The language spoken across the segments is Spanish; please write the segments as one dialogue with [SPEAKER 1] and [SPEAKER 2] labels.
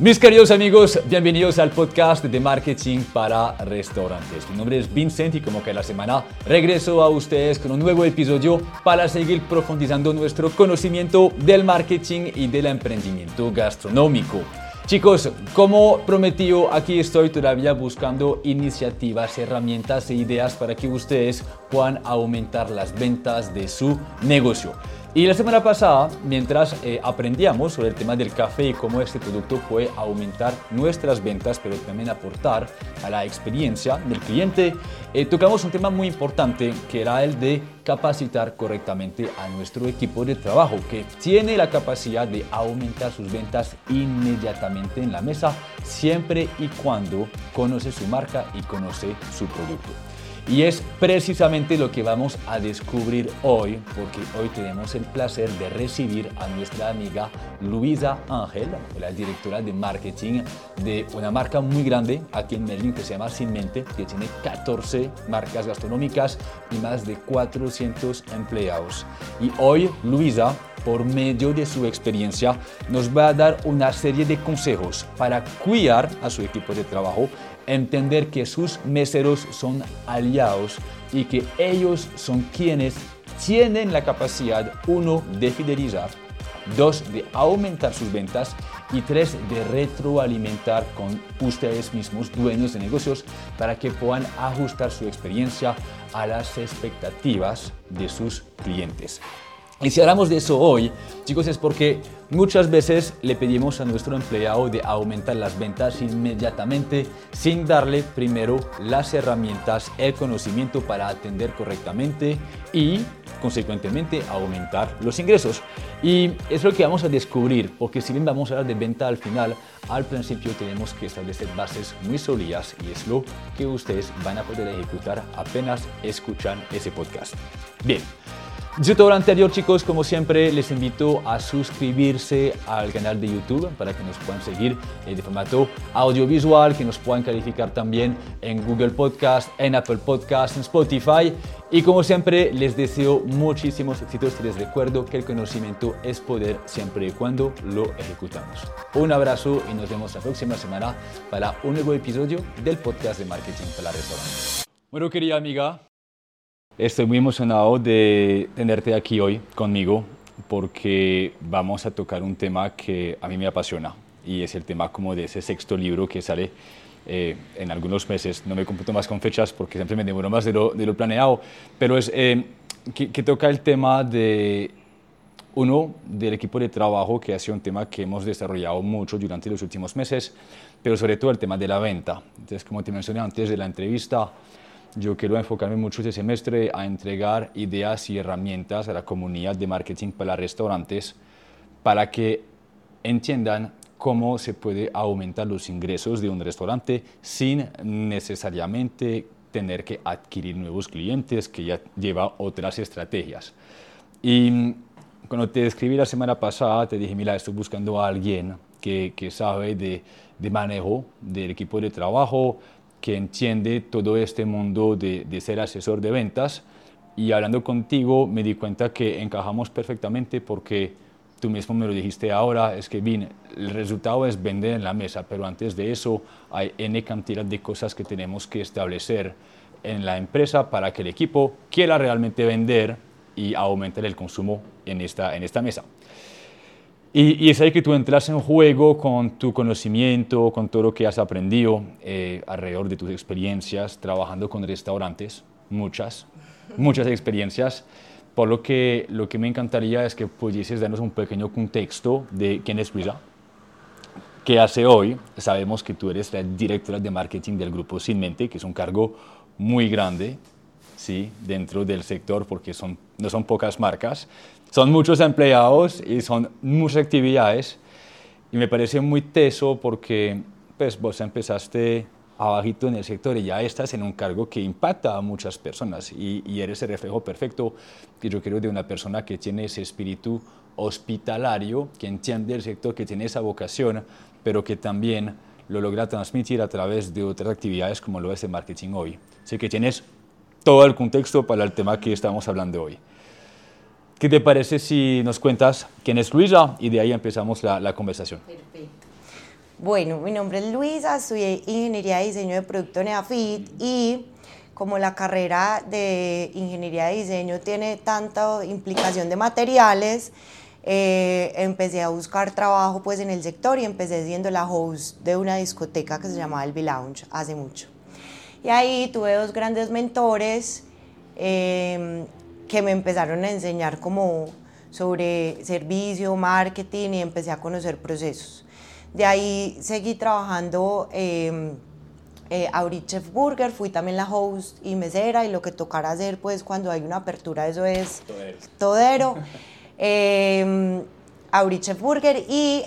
[SPEAKER 1] Mis queridos amigos, bienvenidos al podcast de marketing para restaurantes. Mi nombre es Vincent y como que la semana regreso a ustedes con un nuevo episodio para seguir profundizando nuestro conocimiento del marketing y del emprendimiento gastronómico. Chicos, como prometido, aquí estoy todavía buscando iniciativas, herramientas e ideas para que ustedes puedan aumentar las ventas de su negocio. Y la semana pasada, mientras eh, aprendíamos sobre el tema del café y cómo este producto puede aumentar nuestras ventas, pero también aportar a la experiencia del cliente, eh, tocamos un tema muy importante que era el de capacitar correctamente a nuestro equipo de trabajo, que tiene la capacidad de aumentar sus ventas inmediatamente en la mesa, siempre y cuando conoce su marca y conoce su producto. Y es precisamente lo que vamos a descubrir hoy, porque hoy tenemos el placer de recibir a nuestra amiga Luisa Ángel, la directora de marketing de una marca muy grande aquí en Medellín que se llama Sin Mente, que tiene 14 marcas gastronómicas y más de 400 empleados. Y hoy Luisa por medio de su experiencia, nos va a dar una serie de consejos para cuidar a su equipo de trabajo entender que sus meseros son aliados y que ellos son quienes tienen la capacidad, uno, de fidelizar, dos, de aumentar sus ventas y tres, de retroalimentar con ustedes mismos, dueños de negocios, para que puedan ajustar su experiencia a las expectativas de sus clientes. Y si hablamos de eso hoy, chicos, es porque muchas veces le pedimos a nuestro empleado de aumentar las ventas inmediatamente sin darle primero las herramientas, el conocimiento para atender correctamente y consecuentemente aumentar los ingresos. Y es lo que vamos a descubrir, porque si bien vamos a hablar de venta al final, al principio tenemos que establecer bases muy sólidas y es lo que ustedes van a poder ejecutar apenas escuchan ese podcast. Bien. Dicho todo lo anterior, chicos, como siempre, les invito a suscribirse al canal de YouTube para que nos puedan seguir eh, de formato audiovisual, que nos puedan calificar también en Google Podcast, en Apple Podcast, en Spotify. Y como siempre, les deseo muchísimos éxitos y les recuerdo que el conocimiento es poder siempre y cuando lo ejecutamos. Un abrazo y nos vemos la próxima semana para un nuevo episodio del podcast de Marketing para Restaurantes. Bueno, querida amiga, Estoy muy emocionado de tenerte aquí hoy conmigo porque vamos a tocar un tema que a mí me apasiona y es el tema como de ese sexto libro que sale eh, en algunos meses. No me computo más con fechas porque siempre me demoro más de lo, de lo planeado, pero es eh, que, que, toca el tema de uno del equipo de trabajo que ha sido un tema que hemos desarrollado mucho durante los últimos meses, pero sobre todo el tema de la venta. Entonces, como te mencioné antes de la entrevista, yo quiero enfocarme mucho este semestre a entregar ideas y herramientas a la comunidad de marketing para restaurantes para que entiendan cómo se puede aumentar los ingresos de un restaurante sin necesariamente tener que adquirir nuevos clientes, que ya lleva otras estrategias. Y cuando te escribí la semana pasada, te dije, mira, estoy buscando a alguien que, que sabe de, de manejo del equipo de trabajo, que entiende todo este mundo de, ser asesor de ventas y hablando contigo me di cuenta que encajamos perfectamente porque tú mismo me lo dijiste ahora, es que bien, el resultado es vender en la mesa, pero antes de eso hay N cantidad de cosas que tenemos que establecer en la empresa para que el equipo quiera realmente vender y aumentar el consumo en esta, en esta mesa. Y, es ahí que tú entras en juego con tu conocimiento, con todo lo que has aprendido eh, alrededor de tus experiencias trabajando con restaurantes, muchas, muchas experiencias. Por lo que lo que me encantaría es que pudieses darnos un pequeño contexto de quién es Luisa, qué hace hoy. Sabemos que tú eres la directora de marketing del grupo Sin Mente, que es un cargo muy grande, ¿sí? dentro del sector porque son, no son pocas marcas, son muchos empleados y son muchas actividades y me parece muy teso porque pues, vos empezaste abajito en el sector y ya estás en un cargo que impacta a muchas personas y, y eres el reflejo perfecto que yo quiero de una persona que tiene ese espíritu hospitalario, que entiende el sector, que tiene esa vocación, pero que también lo logra transmitir a través de otras actividades como lo es el marketing hoy. Sé que tienes todo el contexto para el tema que estamos hablando hoy. ¿Qué te parece si nos cuentas quién es Luisa y de ahí empezamos la, conversación?
[SPEAKER 2] Perfecto. Bueno, mi nombre es Luisa, estudié Ingeniería de Diseño de Producto Neafit y como la carrera de Ingeniería de Diseño tiene tanta implicación de materiales, eh, empecé a buscar trabajo pues en el sector y empecé siendo la host de una discoteca que se llamaba El hace mucho. Y ahí tuve dos grandes mentores em, que me empezaron a enseñar como sobre servicio, marketing y empecé a conocer procesos. De ahí seguí trabajando eh, eh, a Chef Burger, fui también la host y mesera y lo que tocara hacer pues cuando hay una apertura eso es todero. eh, Chef Burger y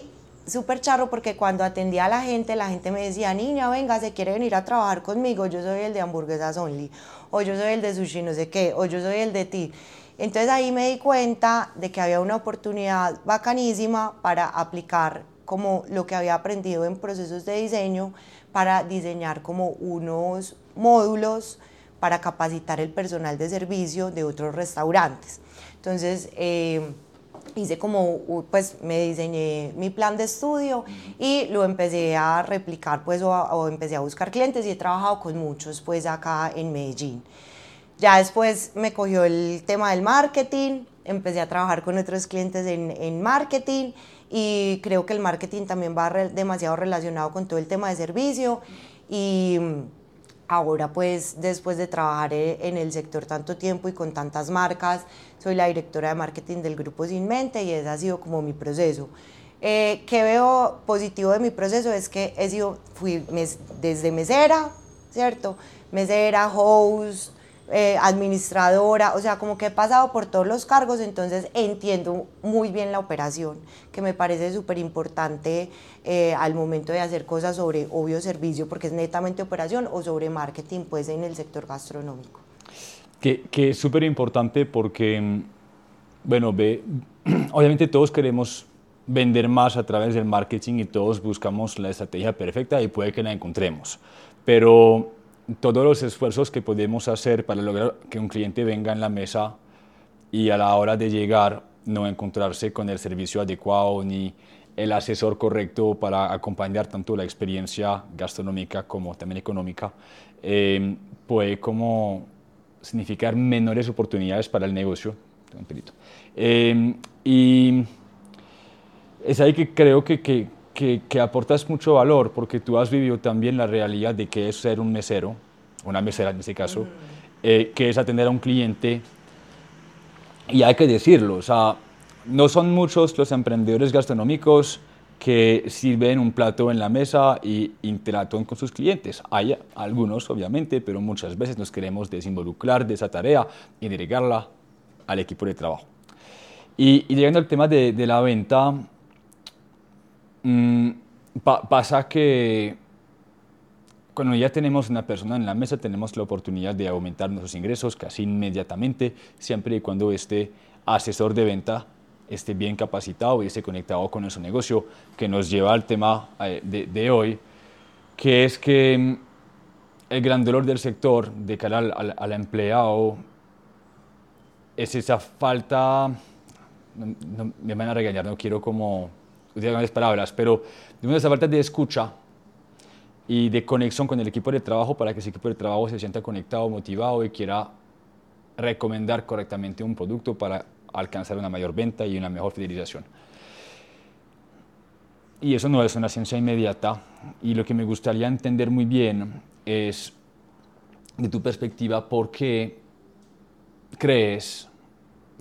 [SPEAKER 2] súper charro porque cuando atendía a la gente, la gente me decía, niña, venga, se quiere venir a trabajar conmigo, yo soy el de hamburguesas only, o yo soy el de sushi no sé qué, o yo soy el de ti. Entonces ahí me di cuenta de que había una oportunidad bacanísima para aplicar como lo que había aprendido en procesos de diseño para diseñar como unos módulos para capacitar el personal de servicio de otros restaurantes. Entonces, eh, hice como, pues me diseñé mi plan de estudio y lo empecé a replicar, pues, o, empecé a buscar clientes y he trabajado con muchos, pues, acá en Medellín. Ya después me cogió el tema del marketing, empecé a trabajar con otros clientes en, en marketing y creo que el marketing también va demasiado relacionado con todo el tema de servicio y ahora pues después de trabajar eh, en el sector tanto tiempo y con tantas marcas, soy la directora de marketing del grupo Sin Mente y ese ha sido como mi proceso. Eh, ¿Qué veo positivo de mi proceso? Es que he sido, fui desde mesera, ¿cierto? Mesera, host, eh, administradora, o sea, como que he pasado por todos los cargos, entonces entiendo muy bien la operación, que me parece súper importante eh, al momento de hacer cosas sobre obvio servicio, porque es netamente operación, o sobre marketing, pues en el sector gastronómico.
[SPEAKER 1] Que, que es súper importante porque, mm, bueno, ve, obviamente todos queremos vender más a través del marketing y todos buscamos la estrategia perfecta y puede que la encontremos, pero todos los esfuerzos que podemos hacer para lograr que un cliente venga en la mesa y a la hora de llegar no encontrarse con el servicio adecuado ni el asesor correcto para acompañar tanto la experiencia gastronómica como también económica, eh, puede como significar menores oportunidades para el negocio. Eh, y es ahí que creo que, que que, aportas mucho valor porque tú has vivido también la realidad de que es ser un mesero, una mesera en este caso, mm. eh, que es atender a un cliente. Y hay que decirlo, o sea, no son muchos los emprendedores gastronómicos que sirven un plato en la mesa y interactúan con sus clientes. Hay algunos, obviamente, pero muchas veces nos queremos desinvolucrar de esa tarea y delegarla al equipo de trabajo. Y, llegando al tema de, de la venta, Mm, pasa que cuando ya tenemos una persona en la mesa, tenemos la oportunidad de aumentar nuestros ingresos casi inmediatamente, siempre y cuando este asesor de venta esté bien capacitado y esté conectado con nuestro negocio, que nos lleva al tema eh, de, hoy, que es que mm, el gran dolor del sector de cara al, empleado es esa falta, me van a regañar, no quiero como utilizar grandes palabras, pero de esa falta de escucha y de conexión con el equipo de trabajo para que ese equipo de trabajo se sienta conectado, motivado y quiera recomendar correctamente un producto para alcanzar una mayor venta y una mejor fidelización. Y eso no es una ciencia inmediata y lo que me gustaría entender muy bien es, de tu perspectiva, por qué crees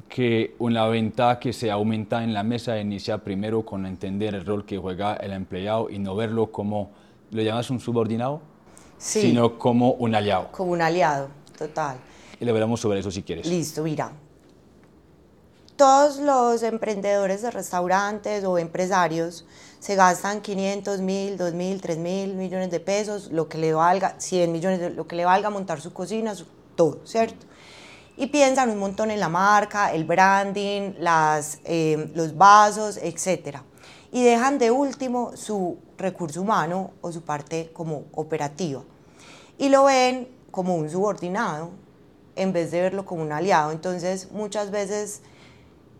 [SPEAKER 1] que una venta que se aumenta en la mesa inicia primero con entender el rol que juega el empleado y no verlo como, ¿lo llamas un subordinado?
[SPEAKER 2] Sí.
[SPEAKER 1] Sino como un aliado.
[SPEAKER 2] Como un aliado, total.
[SPEAKER 1] Y le veremos sobre eso si quieres.
[SPEAKER 2] Listo, mira. Todos los emprendedores de restaurantes o empresarios se gastan 500 mil, 2 mil, 3 mil millones de pesos, lo que le valga, 100 millones, lo que le valga montar su cocina, todo, ¿cierto? y piensan un montón en la marca, el branding, las, eh, los vasos, etc. Y dejan de último su recurso humano o su parte como operativa. Y lo ven como un subordinado en vez de verlo como un aliado. Entonces muchas veces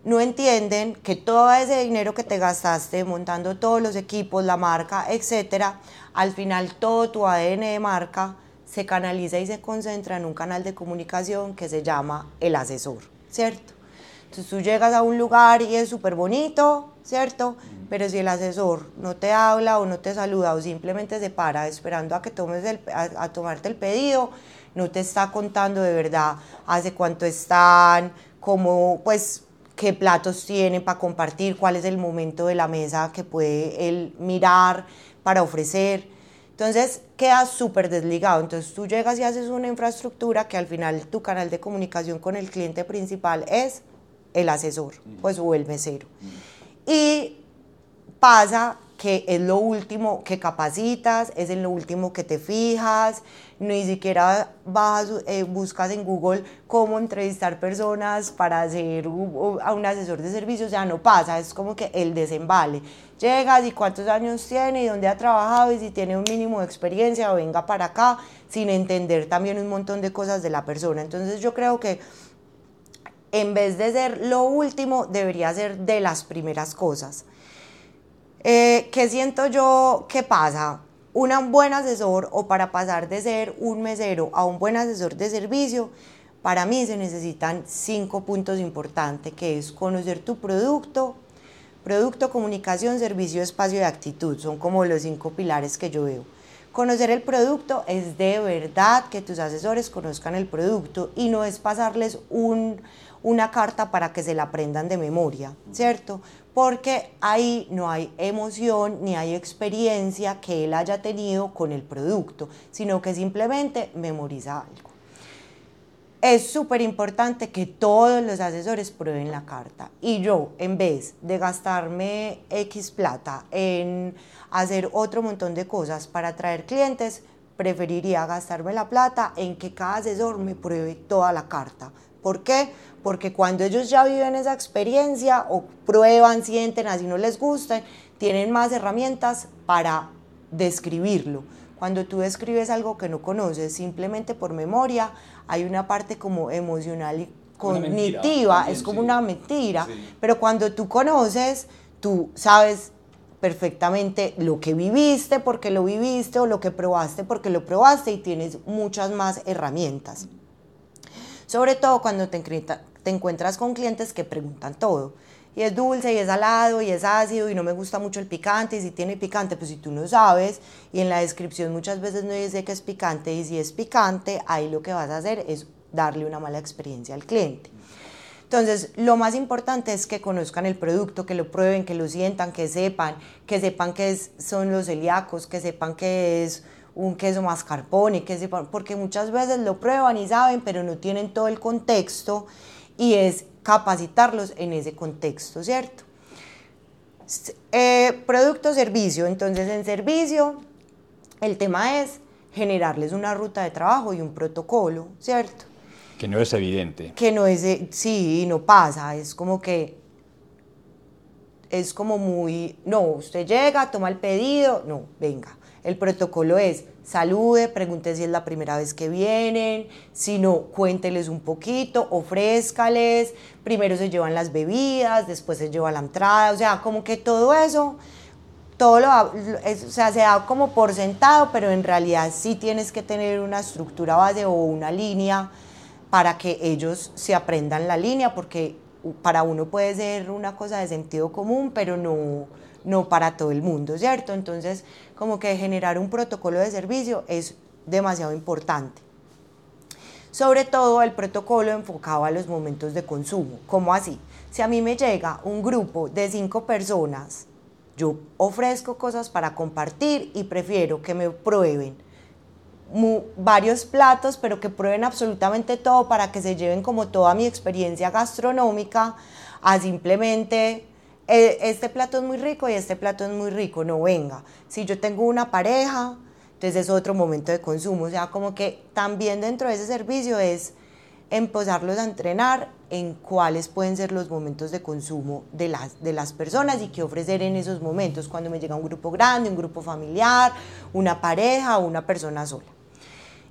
[SPEAKER 2] no entienden que todo ese dinero que te gastaste montando todos los equipos, la marca, etcétera, al final todo tu ADN de marca se canaliza y se concentra en un canal de comunicación que se llama el asesor, ¿cierto? Entonces tú llegas a un lugar y es súper bonito, ¿cierto? Pero si el asesor no te habla o no te saluda o simplemente se para esperando a que tomes el, a, tomarte el pedido, no te está contando de verdad hace cuánto están, cómo, pues, qué platos tienen para compartir, cuál es el momento de la mesa que puede él mirar para ofrecer. Entonces queda súper desligado. Entonces tú llegas y haces una infraestructura que al final tu canal de comunicación con el cliente principal es el asesor, pues o el mesero. Y pasa que es lo último que capacitas, es en lo último que te fijas, ni siquiera vas, eh, buscas en Google cómo entrevistar personas para hacer a un asesor de servicio, o sea, no pasa, es como que el desembale. Llegas y cuántos años tiene y dónde ha trabajado y si tiene un mínimo de experiencia o venga para acá, sin entender también un montón de cosas de la persona. Entonces yo creo que en vez de ser lo último, debería ser de las primeras cosas. Eh, ¿Qué siento yo que pasa? Un buen asesor o para pasar de ser un mesero a un buen asesor de servicio, para mí se necesitan cinco puntos importantes, que es conocer tu producto, producto, comunicación, servicio, espacio y actitud. Son como los cinco pilares que yo veo. Conocer el producto es de verdad que tus asesores conozcan el producto y no es pasarles un, una carta para que se la aprendan de memoria, ¿cierto? Porque ahí no hay emoción ni hay experiencia que él haya tenido con el producto, sino que simplemente memoriza algo. Es súper importante que todos los asesores prueben la carta y yo, en vez de gastarme X plata en hacer otro montón de cosas para atraer clientes, preferiría gastarme la plata en que cada asesor me pruebe toda la carta. ¿Por qué? Porque cuando ellos ya viven esa experiencia o prueban, sienten, así no les gusta, tienen más herramientas para describirlo. Cuando tú describes algo que no conoces simplemente por memoria, hay una parte como emocional y cognitiva, es como una mentira, pero cuando tú conoces, tú sabes perfectamente lo que viviste porque lo viviste o lo que probaste porque lo probaste y tienes muchas más herramientas. Sobre todo cuando te, te encuentras con clientes que preguntan todo. Y es dulce, y es salado, y es ácido, y no me gusta mucho el picante, y si tiene picante, pues si tú no sabes, y en la descripción muchas veces no dice que es picante, y si es picante, ahí lo que vas a hacer es darle una mala experiencia al cliente. Entonces, lo más importante es que conozcan el producto, que lo prueben, que lo sientan, que sepan, que sepan que son los celíacos, que sepan que es un queso mascarpone, que sepan, porque muchas veces lo prueban y saben, pero no tienen todo el contexto y es capacitarlos en ese contexto, ¿cierto? Eh, producto, servicio. Entonces, en servicio, el tema es generarles una ruta de trabajo y un protocolo, ¿cierto?
[SPEAKER 1] Que no es evidente.
[SPEAKER 2] Que no es, eh, sí, no pasa, es como que, es como muy, no, usted llega, toma el pedido, no, venga, el protocolo es salude, pregunte si es la primera vez que vienen, si no, cuénteles un poquito, ofrézcales, primero se llevan las bebidas, después se lleva la entrada, o sea, como que todo eso, todo lo, o sea, se da como por sentado, pero en realidad sí tienes que tener una estructura base o una línea para que ellos se aprendan la línea, porque para uno puede ser una cosa de sentido común, pero no no para todo el mundo, ¿cierto? Entonces, como que generar un protocolo de servicio es demasiado importante. Sobre todo el protocolo enfocado a los momentos de consumo. ¿Cómo así? Si a mí me llega un grupo de cinco personas, yo ofrezco cosas para compartir y prefiero que me prueben varios platos, pero que prueben absolutamente todo para que se lleven como toda mi experiencia gastronómica a simplemente eh, este plato es muy rico y este plato es muy rico, no venga. Si yo tengo una pareja, entonces es otro momento de consumo, o sea, como que también dentro de ese servicio es empezarlos a entrenar en cuáles pueden ser los momentos de consumo de las, de las personas y qué ofrecer en esos momentos, cuando me llega un grupo grande, un grupo familiar, una pareja o una persona sola.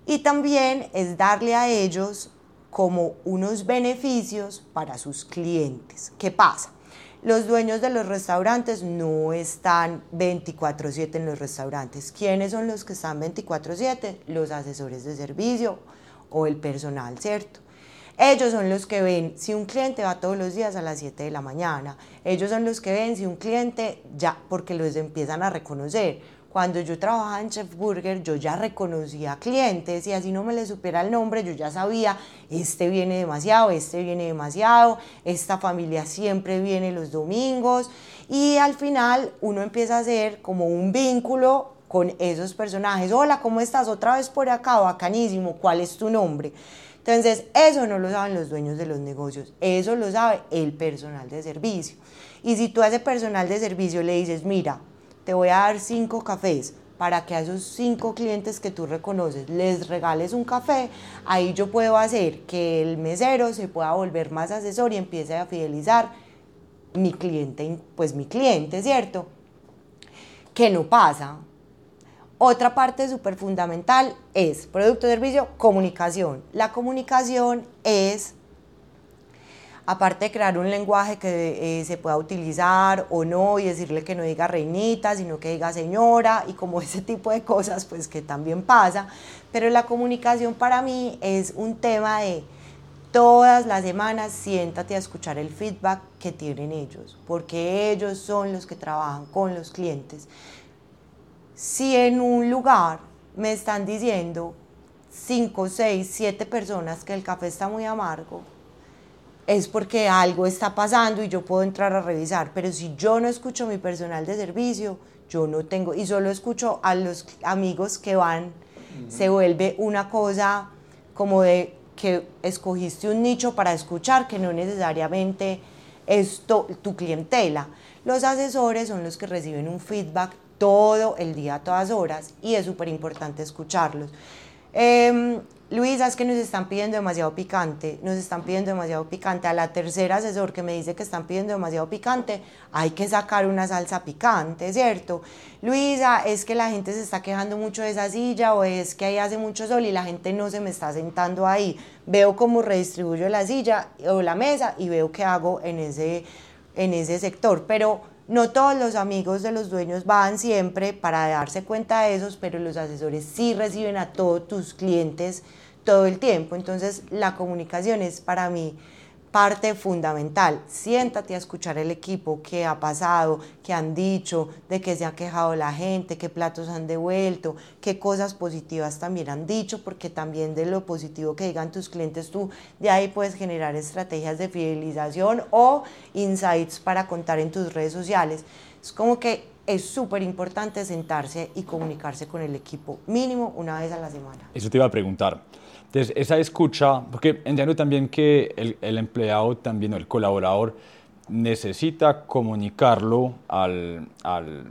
[SPEAKER 2] Y también es darle a ellos como unos beneficios para sus clientes. ¿Qué pasa? Los dueños de los restaurantes no están 24/7 en los restaurantes. ¿Quiénes son los que están 24/7? Los asesores de servicio o el personal, ¿cierto? Ellos son los que ven si un cliente va todos los días a las 7 de la mañana. Ellos son los que ven si un cliente ya, porque los empiezan a reconocer. Cuando yo trabajaba en Chef Burger, yo ya reconocía clientes y así no me le supiera el nombre, yo ya sabía, este viene demasiado, este viene demasiado, esta familia siempre viene los domingos y al final uno empieza a hacer como un vínculo con esos personajes. Hola, ¿cómo estás? Otra vez por acá, bacanísimo, ¿cuál es tu nombre? Entonces, eso no lo saben los dueños de los negocios, eso lo sabe el personal de servicio. Y si tú a ese personal de servicio le dices, mira, te voy a dar cinco cafés para que a esos cinco clientes que tú reconoces les regales un café, ahí yo puedo hacer que el mesero se pueda volver más asesor y empiece a fidelizar mi cliente, pues mi cliente, ¿cierto? Que no pasa. Otra parte súper fundamental es producto, servicio, comunicación. La comunicación es, aparte de crear un lenguaje que eh, se pueda utilizar o no y decirle que no diga reinita, sino que diga señora y como ese tipo de cosas, pues que también pasa. Pero la comunicación para mí es un tema de todas las semanas siéntate a escuchar el feedback que tienen ellos, porque ellos son los que trabajan con los clientes si en un lugar me están diciendo 5, 6, 7 personas que el café está muy amargo, es porque algo está pasando y yo puedo entrar a revisar. Pero si yo no escucho a mi personal de servicio, yo no tengo, y solo escucho a los amigos que van, se vuelve una cosa como de que escogiste un nicho para escuchar, que no necesariamente es tu clientela. Los asesores son los que reciben un feedback todo el día, a todas horas, y es súper importante escucharlos. Eh, Luisa, es que nos están pidiendo demasiado picante, nos están pidiendo demasiado picante. A la tercera asesor que me dice que están pidiendo demasiado picante, hay que sacar una salsa picante, ¿cierto? Luisa, es que la gente se está quejando mucho de esa silla o es que ahí hace mucho sol y la gente no se me está sentando ahí. Veo cómo redistribuyo la silla o la mesa y veo qué hago en ese, en ese sector. Pero no todos los amigos de los dueños van siempre para darse cuenta de esos, pero los asesores sí reciben a todos tus clientes todo el tiempo. Entonces la comunicación es para mí parte fundamental. Siéntate a escuchar el equipo, qué ha pasado, qué han dicho, de qué se ha quejado la gente, qué platos han devuelto, qué cosas positivas también han dicho, porque también de lo positivo que digan tus clientes tú, de ahí puedes generar estrategias de fidelización o insights para contar en tus redes sociales. Es como que es súper importante sentarse y comunicarse con el equipo mínimo una vez a la semana.
[SPEAKER 1] Eso te iba a preguntar. Entonces, esa escucha, porque entiendo también que el, empleado, también el colaborador, necesita comunicarlo al, al,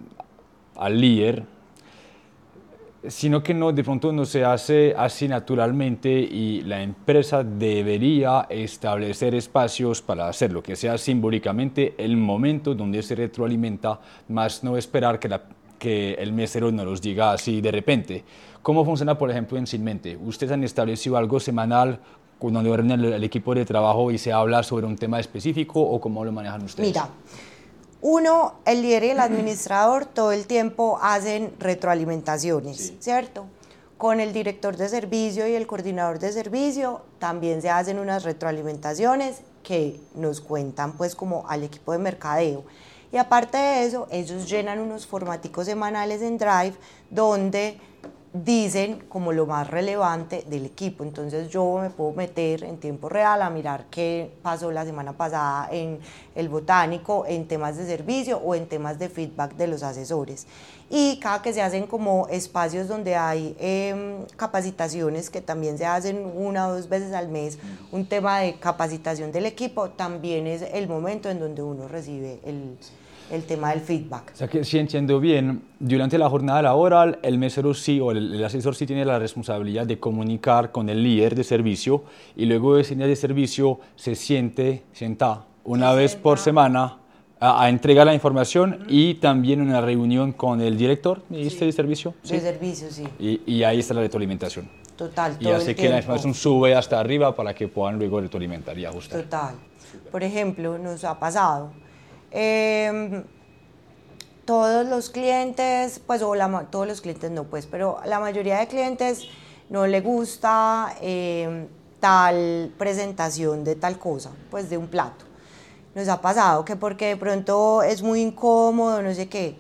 [SPEAKER 1] al líder, sino que no, de pronto no se hace así naturalmente y la empresa debería establecer espacios para hacerlo, que sea simbólicamente el momento donde se retroalimenta, más no esperar que la que el mesero no los diga así de repente. ¿Cómo funciona, por ejemplo, en Sinmente? ¿Ustedes han establecido algo semanal cuando reúnen el, el equipo de trabajo y se habla sobre un tema específico o cómo lo manejan ustedes?
[SPEAKER 2] Mira, uno, el líder y el administrador todo el tiempo hacen retroalimentaciones, sí. ¿cierto? Con el director de servicio y el coordinador de servicio también se hacen unas retroalimentaciones que nos cuentan pues como al equipo de mercadeo. Y aparte de eso, ellos llenan unos formáticos semanales en Drive donde dicen como lo más relevante del equipo. Entonces yo me puedo meter en tiempo real a mirar qué pasó la semana pasada en el botánico, en temas de servicio o en temas de feedback de los asesores. Y cada que se hacen como espacios donde hay eh, capacitaciones que también se hacen una o dos veces al mes, un tema de capacitación del equipo, también es el momento en donde uno recibe el el tema del feedback.
[SPEAKER 1] O sea que si entiendo bien, durante la jornada laboral el mesero sí o el, el, asesor sí tiene la responsabilidad de comunicar con el líder de servicio y luego ese líder de servicio se siente, sienta una se vez sienta. por semana a, a, entregar la información uh -huh. y también una reunión con el director sí. de servicio.
[SPEAKER 2] ¿sí? De servicio, sí.
[SPEAKER 1] Y, y ahí está la retroalimentación.
[SPEAKER 2] Total,
[SPEAKER 1] y
[SPEAKER 2] todo
[SPEAKER 1] hace
[SPEAKER 2] el
[SPEAKER 1] que la
[SPEAKER 2] tiempo.
[SPEAKER 1] información sube hasta arriba para que puedan luego retroalimentar y ajustar.
[SPEAKER 2] Total. Por ejemplo, nos ha pasado. Em, todos los clientes, pues, o la, todos los clientes no, pues, pero la mayoría de clientes no le gusta em, tal presentación de tal cosa, pues, de un plato. Nos ha pasado que porque de pronto es muy incómodo, no sé qué.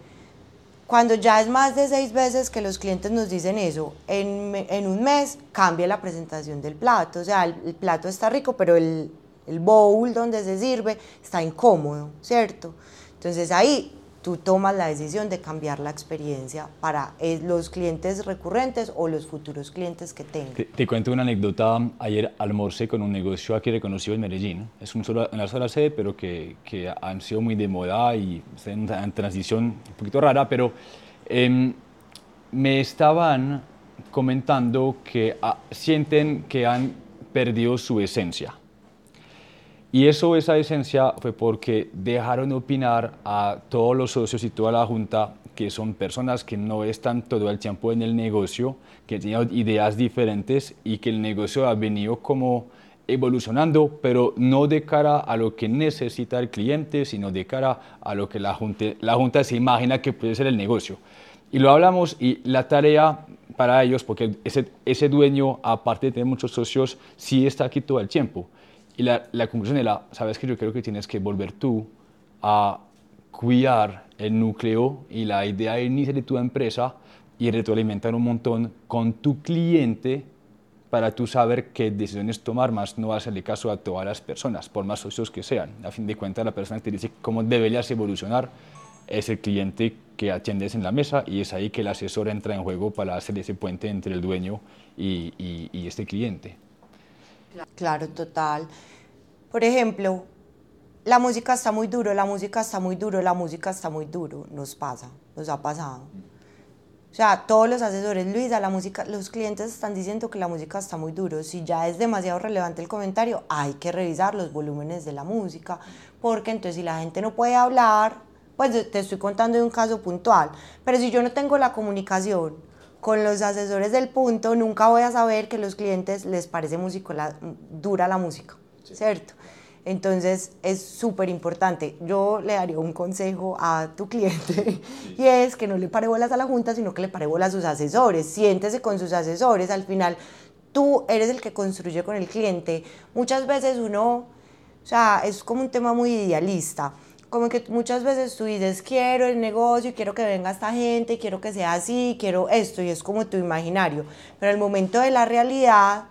[SPEAKER 2] Cuando ya es más de seis veces que los clientes nos dicen eso, en, un mes cambia la presentación del plato. O sea, el plato está rico, pero el, el bowl donde se sirve está incómodo, ¿cierto? Entonces ahí tú tomas la decisión de cambiar la experiencia para eh, los clientes recurrentes o los futuros clientes que tengan.
[SPEAKER 1] Te, te cuento una anécdota. Ayer almorcé con un negocio aquí reconocido en Medellín. Es un solo, una sola sede, pero que, que han sido muy de moda y en una transición un poquito rara. Pero em, me estaban comentando que ah, sienten que han perdido su esencia. Y eso, esa esencia, fue porque dejaron opinar a todos los socios y toda la junta, que son personas que no están todo el tiempo en el negocio, que tienen ideas diferentes y que el negocio ha venido como evolucionando, pero no de cara a lo que necesita el cliente, sino de cara a lo que la junta, la junta se imagina que puede ser el negocio. Y lo hablamos y la tarea para ellos, porque ese, ese dueño, aparte de tener muchos socios, sí está aquí todo el tiempo. Y la, la conclusión era, sabes que yo creo que tienes que volver tú a cuidar el núcleo y la idea inicial de tu empresa y retroalimentar un montón con tu cliente para tú saber qué decisiones tomar, más no hacerle caso a todas las personas, por más socios que sean. A fin de cuentas, la persona que te dice cómo deberías evolucionar es el cliente que atiendes en la mesa y es ahí que el asesor entra en juego para hacer ese puente entre el dueño y, este cliente.
[SPEAKER 2] Claro, total. Por ejemplo, la música está muy duro, la música está muy duro, la música está muy duro. Nos pasa, nos ha pasado. O sea, todos los asesores, Luisa, la música, los clientes están diciendo que la música está muy duro. Si ya es demasiado relevante el comentario, hay que revisar los volúmenes de la música, porque entonces si la gente no puede hablar, pues te estoy contando de un caso puntual, pero si yo no tengo la comunicación con los asesores del punto, nunca voy a saber que los clientes les parece músico la- dura la música, ¿cierto? Entonces es súper importante. Yo le daría un consejo a tu cliente y es que no le pare bolas a la junta, sino que le pare bolas a sus asesores. Siéntese con sus asesores. Al final tú eres el que construye con el cliente. Muchas veces uno, o sea, es como un tema muy idealista. Como que muchas veces tú dices, quiero el negocio, quiero que venga esta gente, quiero que sea así, quiero esto, y es como tu imaginario. Pero el momento de la realidad,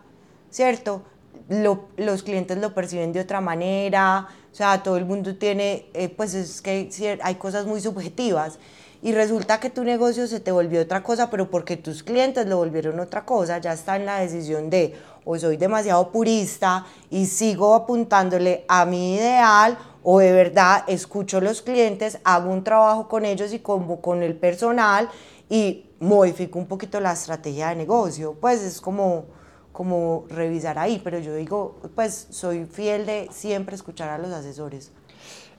[SPEAKER 2] ¿cierto? Lo- los clientes lo perciben de otra manera, o sea, todo el mundo tiene, eh, pues es que hay cosas muy subjetivas y resulta que tu negocio se te volvió otra cosa, pero porque tus clientes lo volvieron otra cosa, ya está en la decisión de o soy demasiado purista y sigo apuntándole a mi ideal o de verdad escucho a los clientes, hago un trabajo con ellos y con, con el personal y modifico un poquito la estrategia de negocio. Pues es como, como revisar ahí, pero yo digo, pues soy fiel de siempre escuchar a los asesores.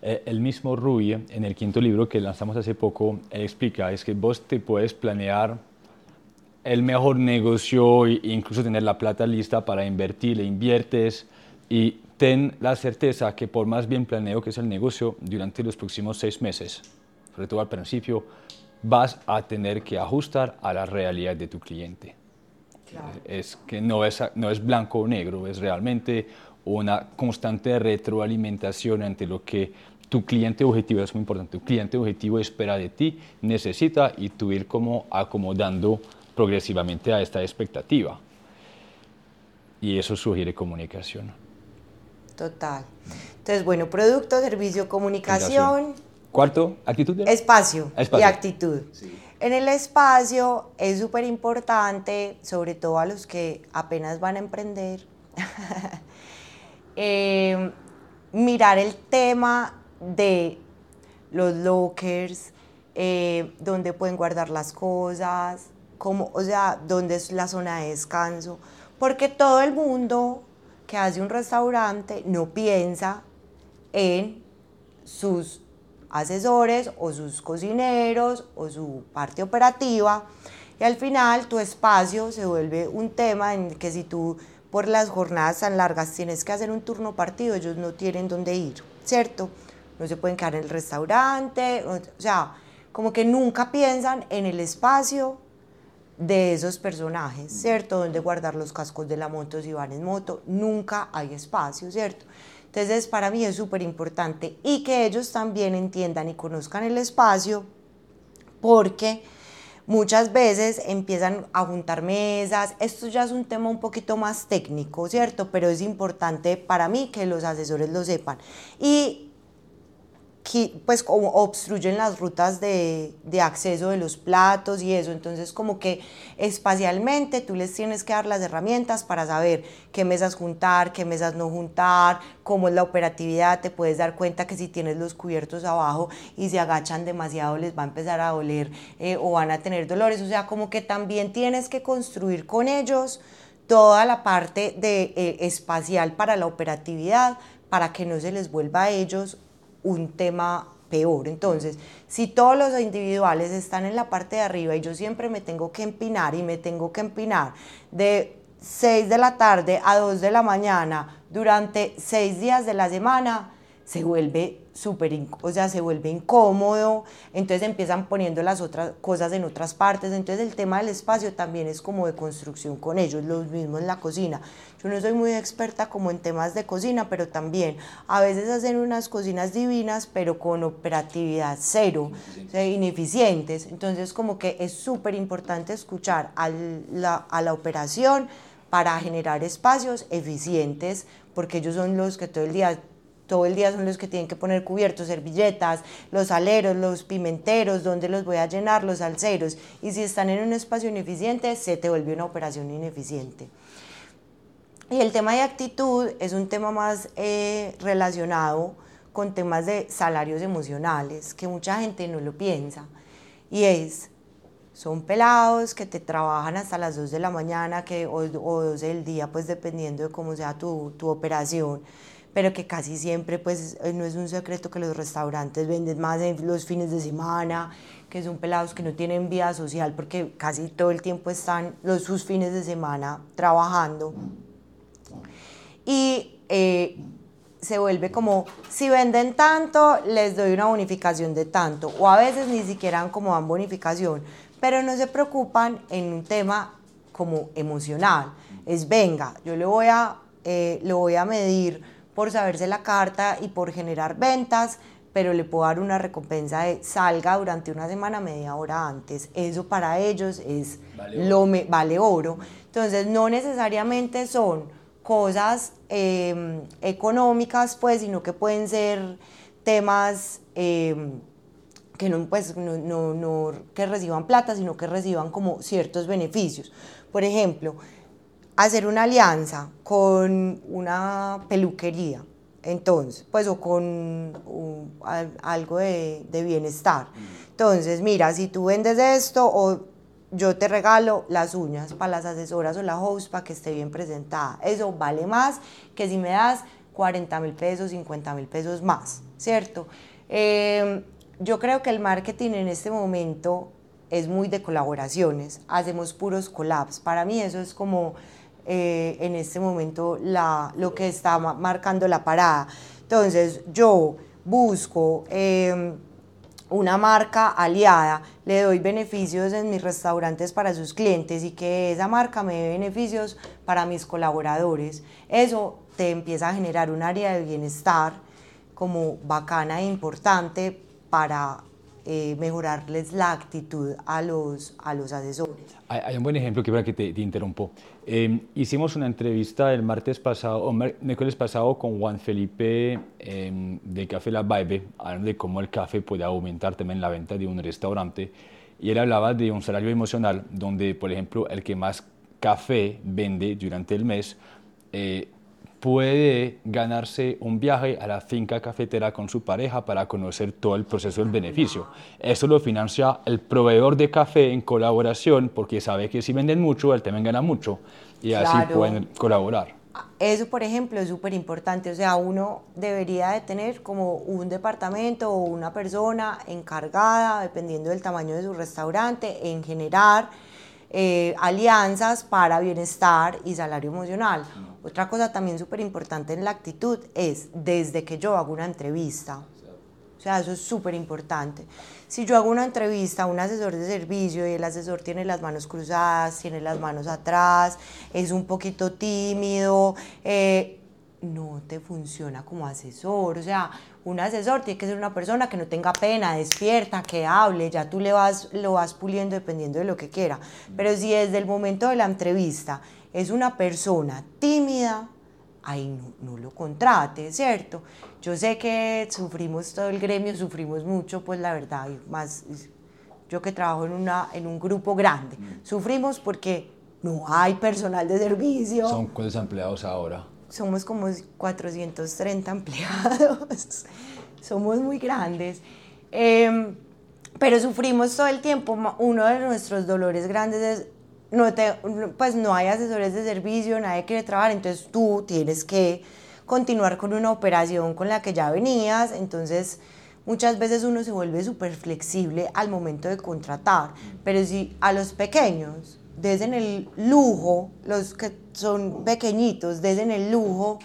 [SPEAKER 1] Eh, el mismo Rui, en el quinto libro que lanzamos hace poco, él explica, es que vos te puedes planear el mejor negocio e incluso tener la plata lista para invertir, le inviertes y ten la certeza que por más bien planeo que es el negocio, durante los próximos seis meses, sobre todo al principio, vas a tener que ajustar a la realidad de tu cliente. Es que no es, no es blanco o negro, es realmente una constante retroalimentación entre lo que tu cliente objetivo es muy importante. Tu cliente objetivo espera de ti, necesita y tú ir como acomodando progresivamente a esta expectativa. Y eso sugiere comunicación.
[SPEAKER 2] Total. Entonces, bueno, producto, servicio, comunicación,
[SPEAKER 1] Cuarto, actitud.
[SPEAKER 2] espacio, y
[SPEAKER 1] Espacio.
[SPEAKER 2] actitud. En el espacio es súper importante, sobre todo a los que apenas van a emprender, eh, mirar el tema de los lockers, eh, dónde pueden guardar las cosas, cómo, o sea, dónde es la zona de descanso, porque todo el mundo que hace un restaurante no piensa en sus asesores o sus cocineros o su parte operativa Y al final tu espacio se vuelve un tema en que si tú por las jornadas tan largas tienes que hacer un turno partido, ellos no tienen dónde ir, ¿cierto? No se pueden quedar en el restaurante, o sea, como que nunca piensan en el espacio de esos personajes, ¿cierto? Donde guardar los cascos de la moto si van en moto, nunca hay espacio, ¿cierto? Entonces, para mí es súper importante y que ellos también entiendan y conozcan el espacio porque muchas veces empiezan a juntar mesas. Esto ya es un tema un poquito más técnico, ¿cierto? Pero es importante para mí que los asesores lo sepan. Y pues como obstruyen las rutas de, acceso de los platos y eso. Entonces como que espacialmente tú les tienes que dar las herramientas para saber qué mesas juntar, qué mesas no juntar, cómo es la operatividad. Te puedes dar cuenta que si tienes los cubiertos abajo y se agachan demasiado les va a empezar a doler eh, o van a tener dolores. O sea, como que también tienes que construir con ellos toda la parte de, eh, espacial para la operatividad para que no se les vuelva a ellos un tema peor. Entonces, si todos los individuales están en la parte de arriba y yo siempre me tengo que empinar y me tengo que empinar de 6 de la tarde a 2 de la mañana durante 6 días de la semana, se vuelve súper, o sea, se vuelve incómodo, entonces empiezan poniendo las otras cosas en otras partes, entonces el tema del espacio también es como de construcción con ellos, los mismos en la cocina. Yo no soy muy experta como en temas de cocina, pero también a veces hacen unas cocinas divinas, pero con operatividad cero, ineficientes, entonces como que es súper importante escuchar a la, a la operación para generar espacios eficientes, porque ellos son los que todo el día todo el día son los que tienen que poner cubiertos, servilletas, los aleros, los pimenteros, dónde los voy a llenar, los alceros. Y si están en un espacio ineficiente, se te vuelve una operación ineficiente. Y el tema de actitud es un tema más eh, relacionado con temas de salarios emocionales, que mucha gente no lo piensa. Y es, son pelados que te trabajan hasta las 2 de la mañana que, o, o 2 del día, pues dependiendo de cómo sea tu, tu operación pero que casi siempre pues eh, no es un secreto que los restaurantes venden más en los fines de semana, que son pelados que no tienen vida social porque casi todo el tiempo están los, sus fines de semana trabajando. Y eh, se vuelve como, si venden tanto, les doy una bonificación de tanto, o a veces ni siquiera como dan bonificación, pero no se preocupan en un tema como emocional. Es, venga, yo le voy a, eh, le voy a medir por saberse la carta y por generar ventas, pero le puedo dar una recompensa de salga durante una semana media hora antes. Eso para ellos es vale lo me, vale oro. Entonces no necesariamente son cosas em, económicas, pues, sino que pueden ser temas em, que no, pues, no, no, no que reciban plata, sino que reciban como ciertos beneficios. Por ejemplo, hacer una alianza con una peluquería, entonces, pues o con algo de, bienestar. Mm. Entonces, mira, si tú vendes esto o yo te regalo las uñas para las asesoras o la host para que esté bien presentada. Eso vale más que si me das 40 mil pesos, 50 mil pesos más, ¿cierto? Em, yo creo que el marketing en este momento es muy de colaboraciones, hacemos puros collabs. Para mí eso es como eh, en este momento la, lo que está marcando la parada. Entonces yo busco em, una marca aliada, le doy beneficios en mis restaurantes para sus clientes y que esa marca me dé beneficios para mis colaboradores. Eso te empieza a generar un área de bienestar como bacana e importante para eh, mejorarles la actitud a los, a los asesores.
[SPEAKER 1] Hay, un buen ejemplo que, que te, te interrumpo. Em, hicimos una entrevista el martes pasado, o miércoles pasado con Juan Felipe em, de Café La Vibe, hablando de cómo el café puede aumentar también la venta de un restaurante. Y él hablaba de un salario emocional, donde, por ejemplo, el que más café vende durante el mes eh, puede ganarse un viaje a la finca cafetera con su pareja para conocer todo el proceso del beneficio. Eso lo financia el proveedor de café en colaboración porque sabe que si venden mucho, él también gana mucho y así pueden colaborar.
[SPEAKER 2] Eso, por ejemplo, es súper importante. O sea, uno debería de tener como un departamento o una persona encargada, dependiendo del tamaño de su restaurante, en generar eh, alianzas para bienestar y salario emocional. Otra cosa también súper importante en la actitud es desde que yo hago una entrevista. O sea, eso es súper importante. Si yo hago una entrevista a un asesor de servicio y el asesor tiene las manos cruzadas, tiene las manos atrás, es un poquito tímido, eh, no te funciona como asesor. O sea, un asesor tiene que ser una persona que no tenga pena, despierta, que hable, ya tú le vas, lo vas puliendo dependiendo de lo que quiera. Pero si desde el momento de la entrevista es una persona tímida, ahí no, lo contrate, ¿cierto? Yo sé que sufrimos todo el gremio, sufrimos mucho, pues la verdad, más yo que trabajo en, una, en un grupo grande, sufrimos porque no hay personal de servicio.
[SPEAKER 1] ¿Son cuántos empleados ahora?
[SPEAKER 2] Somos como 430 empleados, somos muy grandes. Em, pero sufrimos todo el tiempo. Uno de nuestros dolores grandes es no pues no hay asesores de servicio, nadie quiere trabajar, entonces tú tienes que continuar con una operación con la que ya venías, entonces muchas veces uno se vuelve súper flexible al momento de contratar, pero si a los pequeños, desde el lujo, los que son pequeñitos, desde el lujo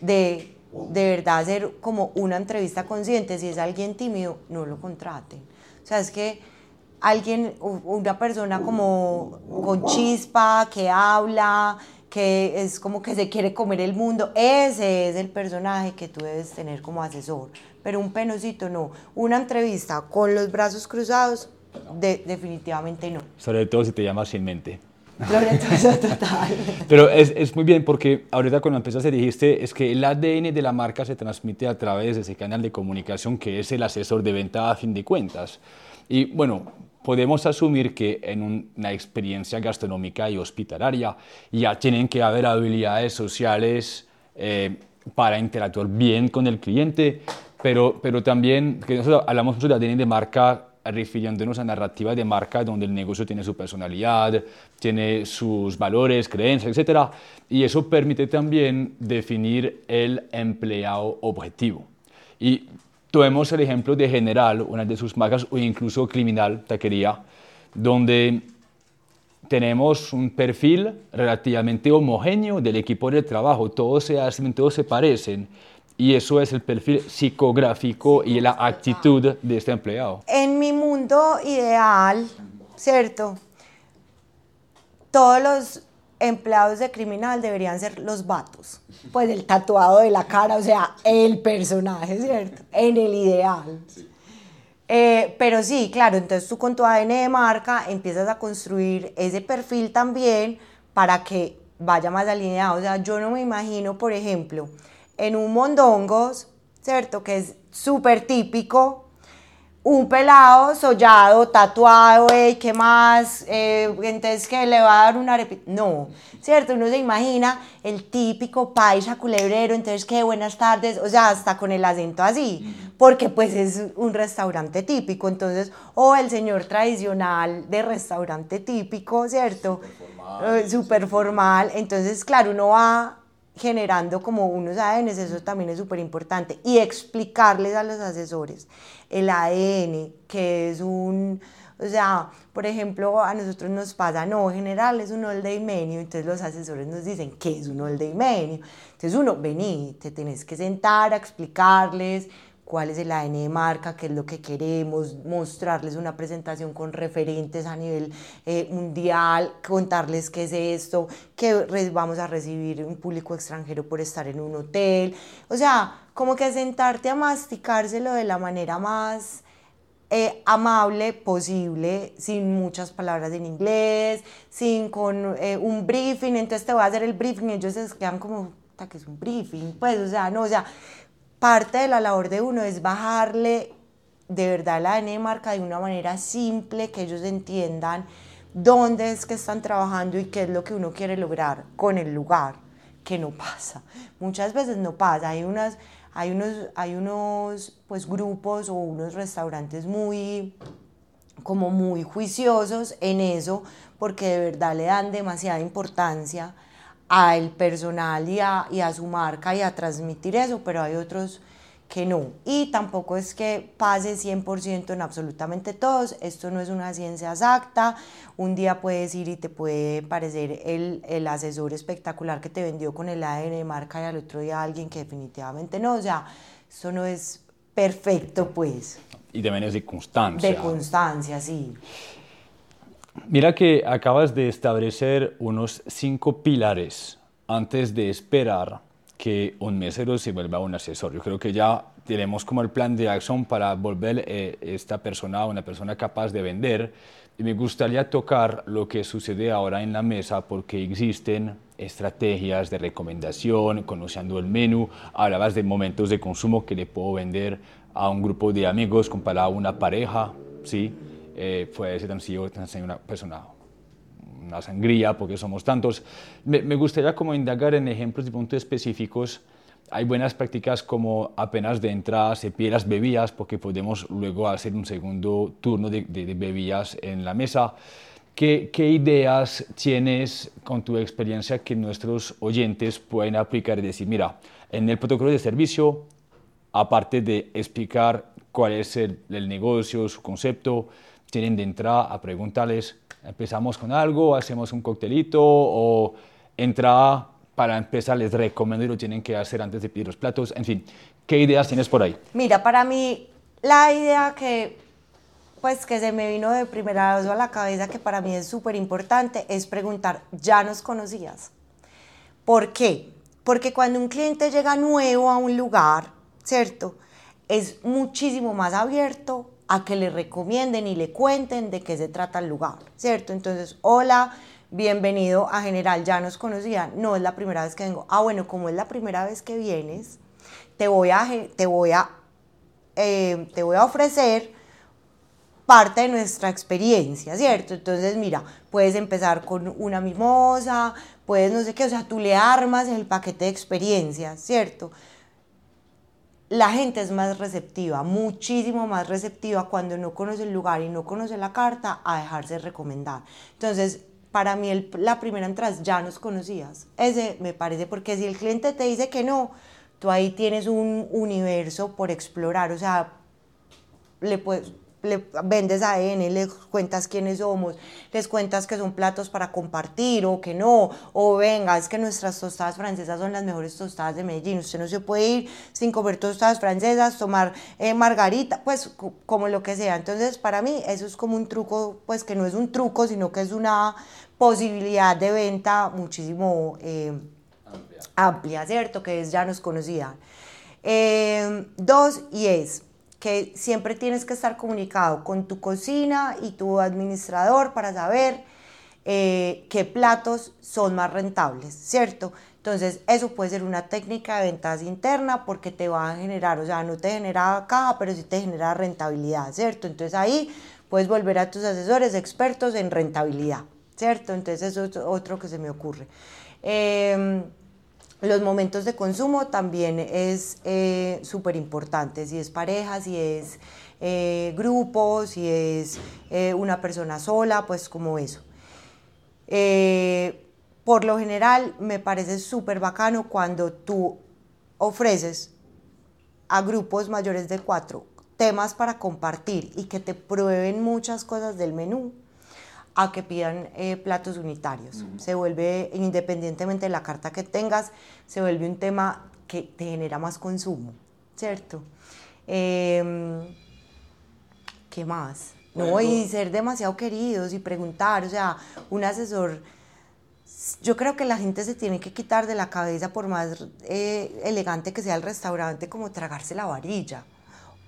[SPEAKER 2] de de verdad hacer como una entrevista consciente, si es alguien tímido, no lo contraten. O sea, es que alguien, una persona como con chispa, que habla, que es como que se quiere comer el mundo, ese es el personaje que tú debes tener como asesor. Pero un penosito no. Una entrevista con los brazos cruzados, definitivamente no.
[SPEAKER 1] Sobre todo si te llamas sin mente.
[SPEAKER 2] total.
[SPEAKER 1] Pero es, es, muy bien porque ahorita cuando empezaste dijiste es que el ADN de la marca se transmite a través de ese canal de comunicación que es el asesor de venta a fin de cuentas. Y bueno, podemos asumir que en una experiencia gastronómica y hospitalaria ya tienen que haber habilidades sociales eh, para interactuar bien con el cliente, pero, pero también, que nosotros hablamos mucho de ADN de marca refiriéndonos a narrativas de marca donde el negocio tiene su personalidad, tiene sus valores, creencias, etc. Y eso permite también definir el empleado objetivo. Y Tomemos el ejemplo de General, una de sus marcas, o incluso Criminal, Taquería, donde tenemos un perfil relativamente homogéneo del equipo de trabajo, todos se hacen, todos se parecen, y eso es el perfil psicográfico y la actitud de este empleado.
[SPEAKER 2] En mi mundo ideal, ¿cierto? Todos los empleados de criminal deberían ser los vatos. Pues el tatuado de la cara, o sea, el personaje, ¿cierto? En el ideal. Eh, pero sí, claro, entonces tú con tu ADN de marca empiezas a construir ese perfil también para que vaya más alineado. O sea, yo no me imagino, por ejemplo, en un mondongos, ¿cierto? Que es súper típico, un pelado sollado, tatuado, hey, ¿qué más? Eh, entonces, que le va a dar una arepita. No, ¿cierto? Uno se imagina el típico paisa culebrero, entonces, qué buenas tardes, o sea, hasta con el acento así, porque pues es un restaurante típico, entonces, o el señor tradicional de restaurante típico, ¿cierto? Súper formal. Eh, entonces, claro, uno va generando como unos ADNs, eso también es súper importante, y explicarles a los asesores el ADN, que es un, o sea, por ejemplo, a nosotros nos pasa, no, general es un old menio, entonces los asesores nos dicen, ¿qué es un old menio? Entonces uno, vení, te tenés que sentar a explicarles, cuál es el ADN de marca, qué es lo que queremos, mostrarles una presentación con referentes a nivel eh, mundial, contarles qué es esto, que vamos a recibir un público extranjero por estar en un hotel. O sea, como que sentarte a masticárselo de la manera más eh, amable posible, sin muchas palabras en inglés, sin con eh, un briefing, entonces te voy a hacer el briefing ellos se quedan como, que es un briefing? Pues, o sea, no, o sea, parte de la labor de uno es bajarle de verdad la ADN marca de una manera simple, que ellos entiendan dónde es que están trabajando y qué es lo que uno quiere lograr con el lugar, que no pasa. Muchas veces no pasa. Hay, unas, hay unos, hay unos pues, grupos o unos restaurantes muy como muy juiciosos en eso, porque de verdad le dan demasiada importancia al personal y a, y a, su marca y a transmitir eso, pero hay otros que no. Y tampoco es que pase 100% en absolutamente todos. Esto no es una ciencia exacta. Un día puedes ir y te puede parecer el, el asesor espectacular que te vendió con el ADN de marca y al otro día alguien que definitivamente no. O sea, eso no es perfecto, pues.
[SPEAKER 1] Y también es de constancia.
[SPEAKER 2] De constancia, sí.
[SPEAKER 1] Mira que acabas de establecer unos cinco pilares antes de esperar que un mesero se vuelva un asesor. Yo creo que ya tenemos como el plan de acción para volver eh, esta persona una persona capaz de vender. Y me gustaría tocar lo que sucede ahora en la mesa porque existen estrategias de recomendación, conociendo el menú, hablabas de momentos de consumo que le puedo vender a un grupo de amigos comparado a una pareja, ¿sí? Eh, puede ser tan sencillo, tan una persona una sangría porque somos tantos. Me, gustaría como indagar en ejemplos de puntos específicos. Hay buenas prácticas como apenas de entrada se pide las bebidas porque podemos luego hacer un segundo turno de, de, bebidas en la mesa. ¿Qué, ¿Qué, ideas tienes con tu experiencia que nuestros oyentes pueden aplicar y decir, mira, en el protocolo de servicio, aparte de explicar cuál es el, el negocio, su concepto, tienen de entrada a preguntarles empezamos con algo, hacemos un coctelito o entrada para empezar les recomiendo y lo tienen que hacer antes de pedir los platos. En fin, ¿qué ideas tienes por ahí?
[SPEAKER 2] Mira, para mí la idea que pues que se me vino de primera vez a la cabeza que para mí es súper importante es preguntar, ¿ya nos conocías? ¿Por qué? Porque cuando un cliente llega nuevo a un lugar, ¿cierto? Es muchísimo más abierto a que le recomienden y le cuenten de qué se trata el lugar, ¿cierto? Entonces, hola, bienvenido a General, ya nos conocía, no es la primera vez que vengo. Ah, bueno, como es la primera vez que vienes, te voy a, te voy a, eh, te voy a ofrecer parte de nuestra experiencia, ¿cierto? Entonces, mira, puedes empezar con una mimosa, puedes no sé qué, o sea, tú le armas el paquete de experiencias, ¿cierto? La gente es más receptiva, muchísimo más receptiva cuando no conoce el lugar y no conoce la carta a dejarse recomendar. Entonces, para mí la primera entrada ya nos conocías. Ese me parece, porque si el cliente te dice que no, tú ahí tienes un universo por explorar, o sea, le puedes le vendes a ADN, les cuentas quiénes somos, les cuentas que son platos para compartir o que no, o venga, es que nuestras tostadas francesas son las mejores tostadas de Medellín, usted no se puede ir sin comer tostadas francesas, tomar eh, margarita, pues como lo que sea. Entonces, para mí eso es como un truco, pues que no es un truco, sino que es una posibilidad de venta muchísimo eh, amplia. ¿cierto? Que es ya nos conocían. Eh, dos, y es que siempre tienes que estar comunicado con tu cocina y tu administrador para saber eh, qué platos son más rentables, ¿cierto? Entonces, eso puede ser una técnica de ventas interna porque te va a generar, o sea, no te genera caja, pero sí te genera rentabilidad, ¿cierto? Entonces ahí puedes volver a tus asesores expertos en rentabilidad, ¿cierto? Entonces eso es otro que se me ocurre. Eh, los momentos de consumo también es eh, súper importante, si es pareja, si es eh, grupo, si es eh, una persona sola, pues como eso. por lo general me parece súper bacano cuando tú ofreces a grupos mayores de cuatro temas para compartir y que te prueben muchas cosas del menú a que pidan eh, platos unitarios. Se vuelve, independientemente de la carta que tengas, se vuelve un tema que te genera más consumo, ¿cierto? Em, ¿Qué más? No, y ser demasiado queridos y preguntar, o sea, un asesor, yo creo que la gente se tiene que quitar de la cabeza, por más eh, elegante que sea el restaurante, como tragarse la varilla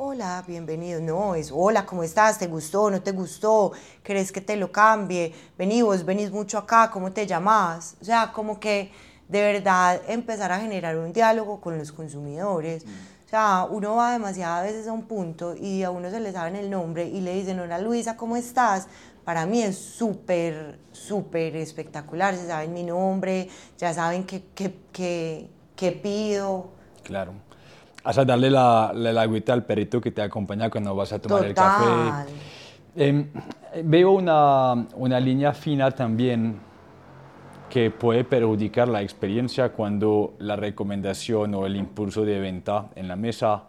[SPEAKER 2] hola, bienvenido. No, es hola, ¿cómo estás? ¿Te gustó? ¿No te gustó? ¿Crees que te lo cambie? Vení vos, venís mucho acá, ¿cómo te llamas? O sea, como que de verdad empezar a generar un diálogo con los consumidores. Mm. O sea, uno va demasiadas veces a un punto y a uno se le saben el nombre y le dicen, hola Luisa, ¿cómo estás? Para mí es súper, súper espectacular. Se saben mi nombre, ya saben qué, qué, qué, qué pido.
[SPEAKER 1] Claro a darle la, la, agüita al perrito que te acompaña cuando vas a tomar el café. Em, veo una, una línea fina también que puede perjudicar la experiencia cuando la recomendación o el impulso de venta en la mesa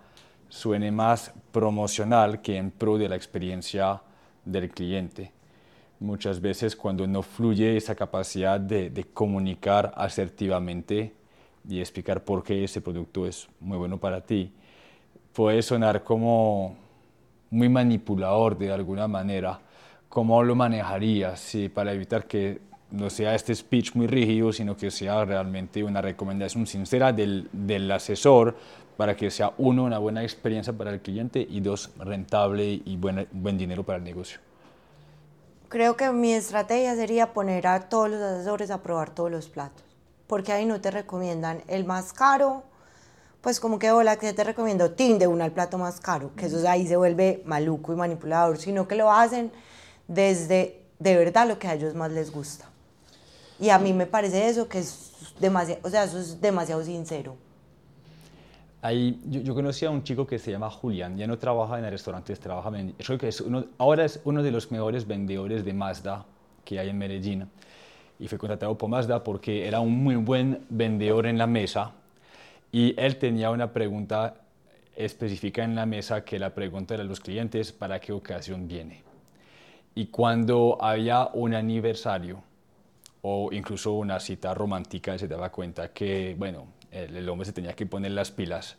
[SPEAKER 1] suene más promocional que en pro de la experiencia del cliente. Muchas veces cuando no fluye esa capacidad de, de comunicar asertivamente y explicar por qué ese producto es muy bueno para ti, puede sonar como muy manipulador de alguna manera. ¿Cómo lo manejarías sí, para evitar que no sea este speech muy rígido, sino que sea realmente una recomendación sincera del, del asesor para que sea uno, una buena experiencia para el cliente y dos, rentable y buen, buen dinero para el negocio?
[SPEAKER 2] Creo que mi estrategia sería poner a todos los asesores a probar todos los platos, porque ahí no te recomiendan el más caro, pues como que hola, que te recomiendo tin de una al plato más caro, que eso ahí se vuelve maluco y manipulador, sino que lo hacen desde de verdad lo que a ellos más les gusta. Y a mí me parece eso que es demasiado, o sea, eso es demasiado sincero.
[SPEAKER 1] Ahí, yo, yo, conocí a un chico que se llama Julián, ya no trabaja en restaurantes, trabaja en, creo que es uno, ahora es uno de los mejores vendedores de Mazda que hay en Medellín. Y fue contratado por Mazda porque era un muy buen vendedor en la mesa y él tenía una pregunta específica en la mesa que la pregunta era a los clientes, ¿para qué ocasión viene? Y cuando había un aniversario o incluso una cita romántica, se daba cuenta que, bueno, el, el, hombre se tenía que poner las pilas.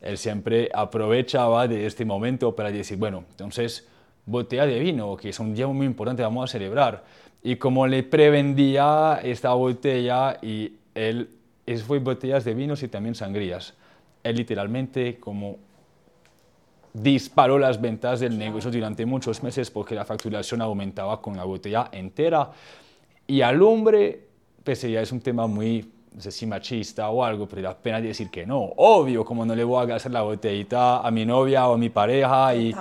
[SPEAKER 1] Él siempre aprovechaba de este momento para decir, bueno, entonces, botella de vino, que es un día muy importante, vamos a celebrar. Y como le prevendía esta botella y él, eso fue botellas de vinos y también sangrías. Él literalmente como disparó las ventas del negocio durante muchos meses porque la facturación aumentaba con la botella entera. Y al hombre, pese ya es un tema muy no sé si machista o algo, pero da pena decir que no. Obvio, como no le voy a gastar la botellita a mi novia o a mi pareja y,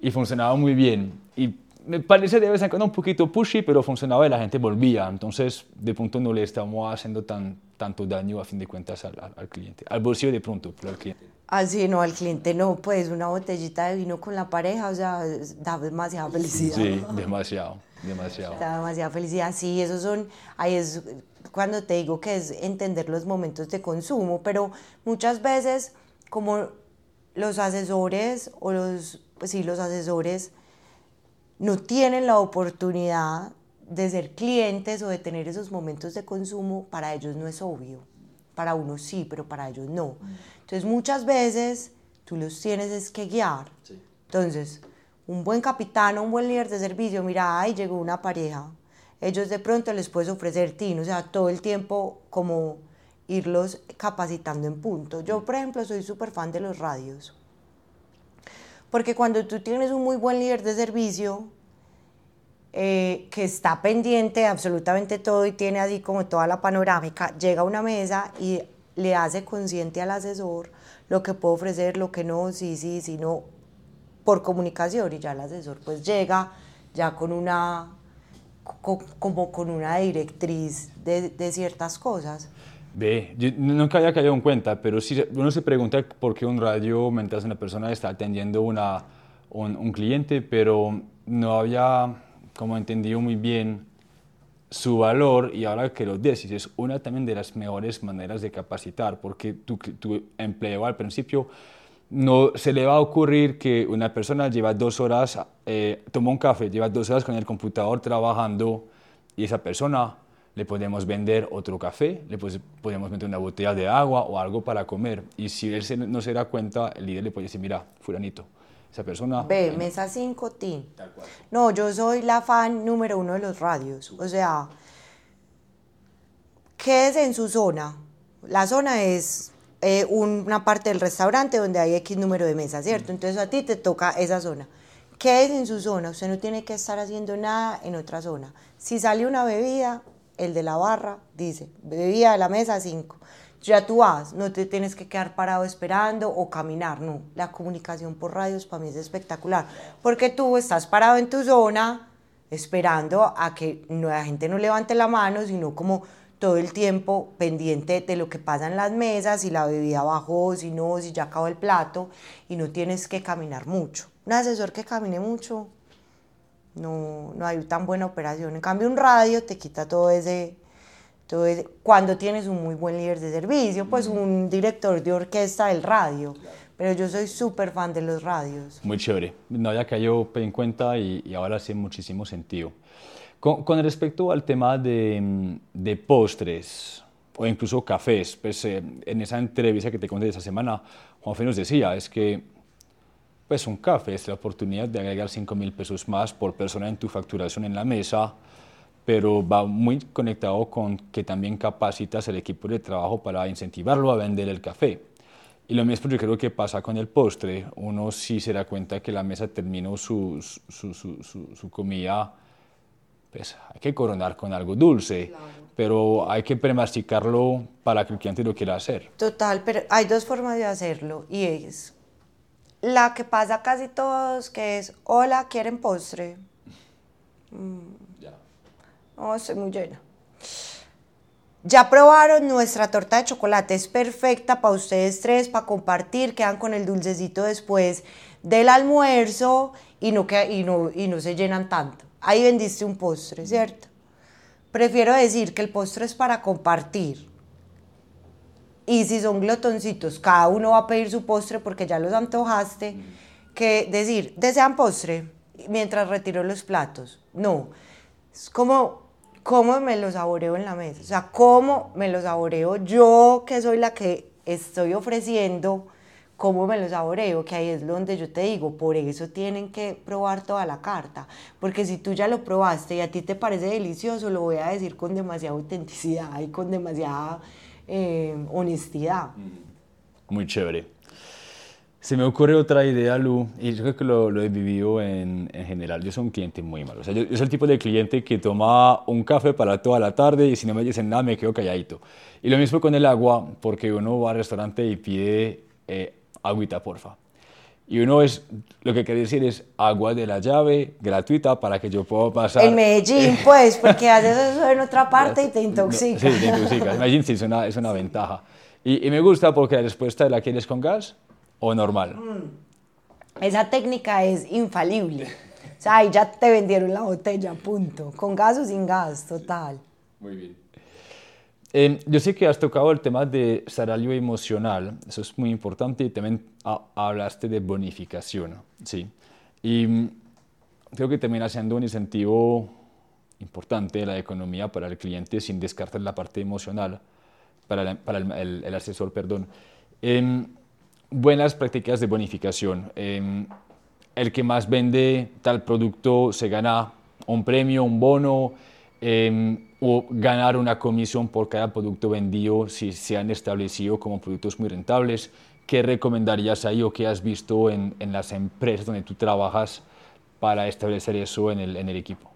[SPEAKER 1] y funcionaba muy bien. Y me parece de vez en cuando un poquito pushy, pero funcionaba y la gente volvía. Entonces, de pronto no le estamos haciendo tan, tanto daño a fin de cuentas al, al, al cliente. Al bolsillo de pronto, pero al cliente.
[SPEAKER 2] Así, no, al cliente no, pues una botellita de vino con la pareja, o sea, da demasiada felicidad.
[SPEAKER 1] Sí, demasiado, demasiado.
[SPEAKER 2] Da demasiada felicidad, sí, esos son, ahí es cuando te digo que es entender los momentos de consumo, pero muchas veces como los asesores o los, pues sí, los asesores no tienen la oportunidad de ser clientes o de tener esos momentos de consumo, para ellos no es obvio. Para unos sí, pero para ellos no. Entonces muchas veces tú los tienes es que guiar. Sí. Entonces, un buen capitán o un buen líder de servicio, mira, ahí llegó una pareja, ellos de pronto les puedes ofrecer tin, o sea, todo el tiempo como irlos capacitando en punto. Yo, por ejemplo, soy súper fan de los radios, porque cuando tú tienes un muy buen líder de servicio, eh, que está pendiente de absolutamente todo y tiene así como toda la panorámica, llega a una mesa y le hace consciente al asesor lo que puede ofrecer, lo que no, sí, sí, sí, no, por comunicación y ya el asesor pues llega ya con una como con una directriz de, de ciertas cosas.
[SPEAKER 1] Ve, yo nunca había caído en cuenta, pero sí, uno se pregunta por qué un radio mientras una persona está atendiendo una, un, cliente, pero no había como entendido muy bien su valor y ahora que lo decís, es una también de las mejores maneras de capacitar, porque tu, tu empleo al principio no se le va a ocurrir que una persona lleva dos horas, eh, toma un café, lleva dos horas con el computador trabajando y esa persona le podemos vender otro café, le podemos meter una botella de agua o algo para comer. Y si él se, no se da cuenta, el líder le puede decir, mira, fulanito, esa persona...
[SPEAKER 2] Ve, mesa 5, TIN. No, yo soy la fan número uno de los radios. O sea, ¿qué es en su zona? La zona es eh, una parte del restaurante donde hay X número de mesas, ¿cierto? Entonces a ti te toca esa zona. ¿Qué es en su zona? Usted no tiene que estar haciendo nada en otra zona. Si sale una bebida, el de la barra dice, bebida de la mesa 5. Ya tú vas, no te tienes que quedar parado esperando o caminar, no. La comunicación por radios para mí es espectacular, porque tú estás parado en tu zona esperando a que la gente no levante la mano, sino como todo el tiempo pendiente de lo que pasa en las mesas, si la bebida bajó, si no, si ya acabó el plato, y no tienes que caminar mucho. Un asesor que camine mucho, no, no hay tan buena operación. En cambio, un radio te quita todo ese, todo cuando tienes un muy buen líder de servicio, pues un director de orquesta del radio. pero yo soy súper fan de los radios.
[SPEAKER 1] Muy chévere. No había caído en cuenta y, y ahora hace muchísimo sentido. Con, con, respecto al tema de, de postres o incluso cafés, pues eh, en esa entrevista que te conté esa semana, Juanfe nos decía, es que pues un café es la oportunidad de agregar 5 mil pesos más por persona en tu facturación en la mesa, pero va muy conectado con que también capacitas el equipo de trabajo para incentivarlo a vender el café. Y lo mismo yo creo que pasa con el postre. Uno sí se da cuenta que la mesa terminó su, su, su, su comida, pues hay que coronar con algo dulce, claro. pero hay que premasticarlo para que el cliente lo quiera hacer.
[SPEAKER 2] Total, pero hay dos formas de hacerlo y es la que pasa casi todos, que es, hola, ¿quieren postre? Mm. Ya. No, estoy muy llena. Ya probaron nuestra torta de chocolate, es perfecta para ustedes tres, para compartir, quedan con el dulcecito después del almuerzo y no, y no, y no se llenan tanto. Ahí vendiste un postre, ¿cierto? Prefiero decir que el postre es para compartir. Y si son glotoncitos, cada uno va a pedir su postre porque ya los antojaste, que decir, ¿desean postre? Mientras retiro los platos. No, es como cómo me lo saboreo en la mesa, o sea, cómo me lo saboreo yo, que soy la que estoy ofreciendo, cómo me lo saboreo, que ahí es donde yo te digo, por eso tienen que probar toda la carta, porque si tú ya lo probaste y a ti te parece delicioso, lo voy a decir con demasiada autenticidad y con demasiada eh, honestidad.
[SPEAKER 1] Muy chévere. Se me ocurre otra idea, Lu, y yo creo que lo, he vivido en, en, general. Yo soy un cliente muy malo. O sea, yo, yo, soy el tipo de cliente que toma un café para toda la tarde y si no me dicen nada me quedo calladito. Y lo mismo con el agua, porque uno va al restaurante y pide eh, agüita, porfa. Y uno es, lo que quiere decir es agua de la llave gratuita para que yo pueda pasar.
[SPEAKER 2] En Medellín, pues, porque haces eso en otra parte y te intoxica.
[SPEAKER 1] Sí, te intoxica. En Medellín sí es una, es una ventaja. Y, y me gusta porque la respuesta la quieres con gas o normal.
[SPEAKER 2] Mm. Esa técnica es infalible. O sea, ahí ya te vendieron la botella, punto. Con gas o sin gas, total.
[SPEAKER 1] Muy bien. Eh, yo sé que has tocado el tema de salario emocional, eso es muy importante, y también hablaste de bonificación, ¿sí? Y mm, creo que termina siendo un incentivo importante de la economía para el cliente sin descartar la parte emocional para, la, para el, el, el, asesor, perdón. Eh, buenas prácticas de bonificación. Eh, el que más vende tal producto se gana un premio, un bono, eh, o ganar una comisión por cada producto vendido si se han establecido como productos muy rentables. ¿Qué recomendarías ahí o qué has visto en, en las empresas donde tú trabajas para establecer eso en el, en el equipo?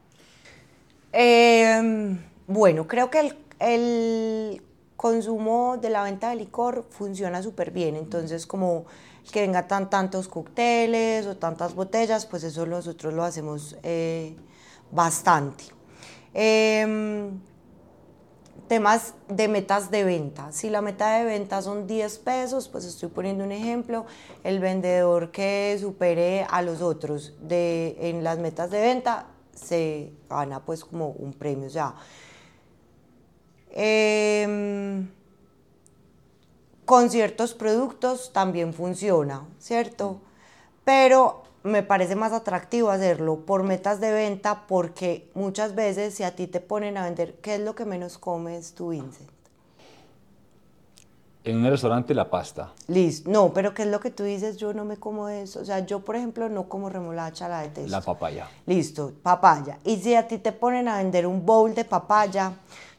[SPEAKER 2] Eh, bueno, creo que el, el consumo de la venta de licor funciona súper bien. Entonces, como que venga tan, tantos cócteles o tantas botellas, pues eso nosotros lo hacemos eh, bastante. Eh, temas de metas de venta. Si la meta de venta son 10 pesos, pues estoy poniendo un ejemplo, el vendedor que supere a los otros de, en las metas de venta se gana pues como un premio. O sea, eh, con ciertos productos también funciona, ¿cierto? Pero me parece más atractivo hacerlo por metas de venta porque muchas veces si a ti te ponen a vender, ¿qué es lo que menos comes tú, Vincent?
[SPEAKER 1] En un restaurante la pasta.
[SPEAKER 2] Listo. No, pero ¿qué es lo que tú dices? Yo no me como eso. O sea, yo, por ejemplo, no como remolacha, la detesto.
[SPEAKER 1] La papaya.
[SPEAKER 2] Listo, papaya. Y si a ti te ponen a vender un bowl de papaya,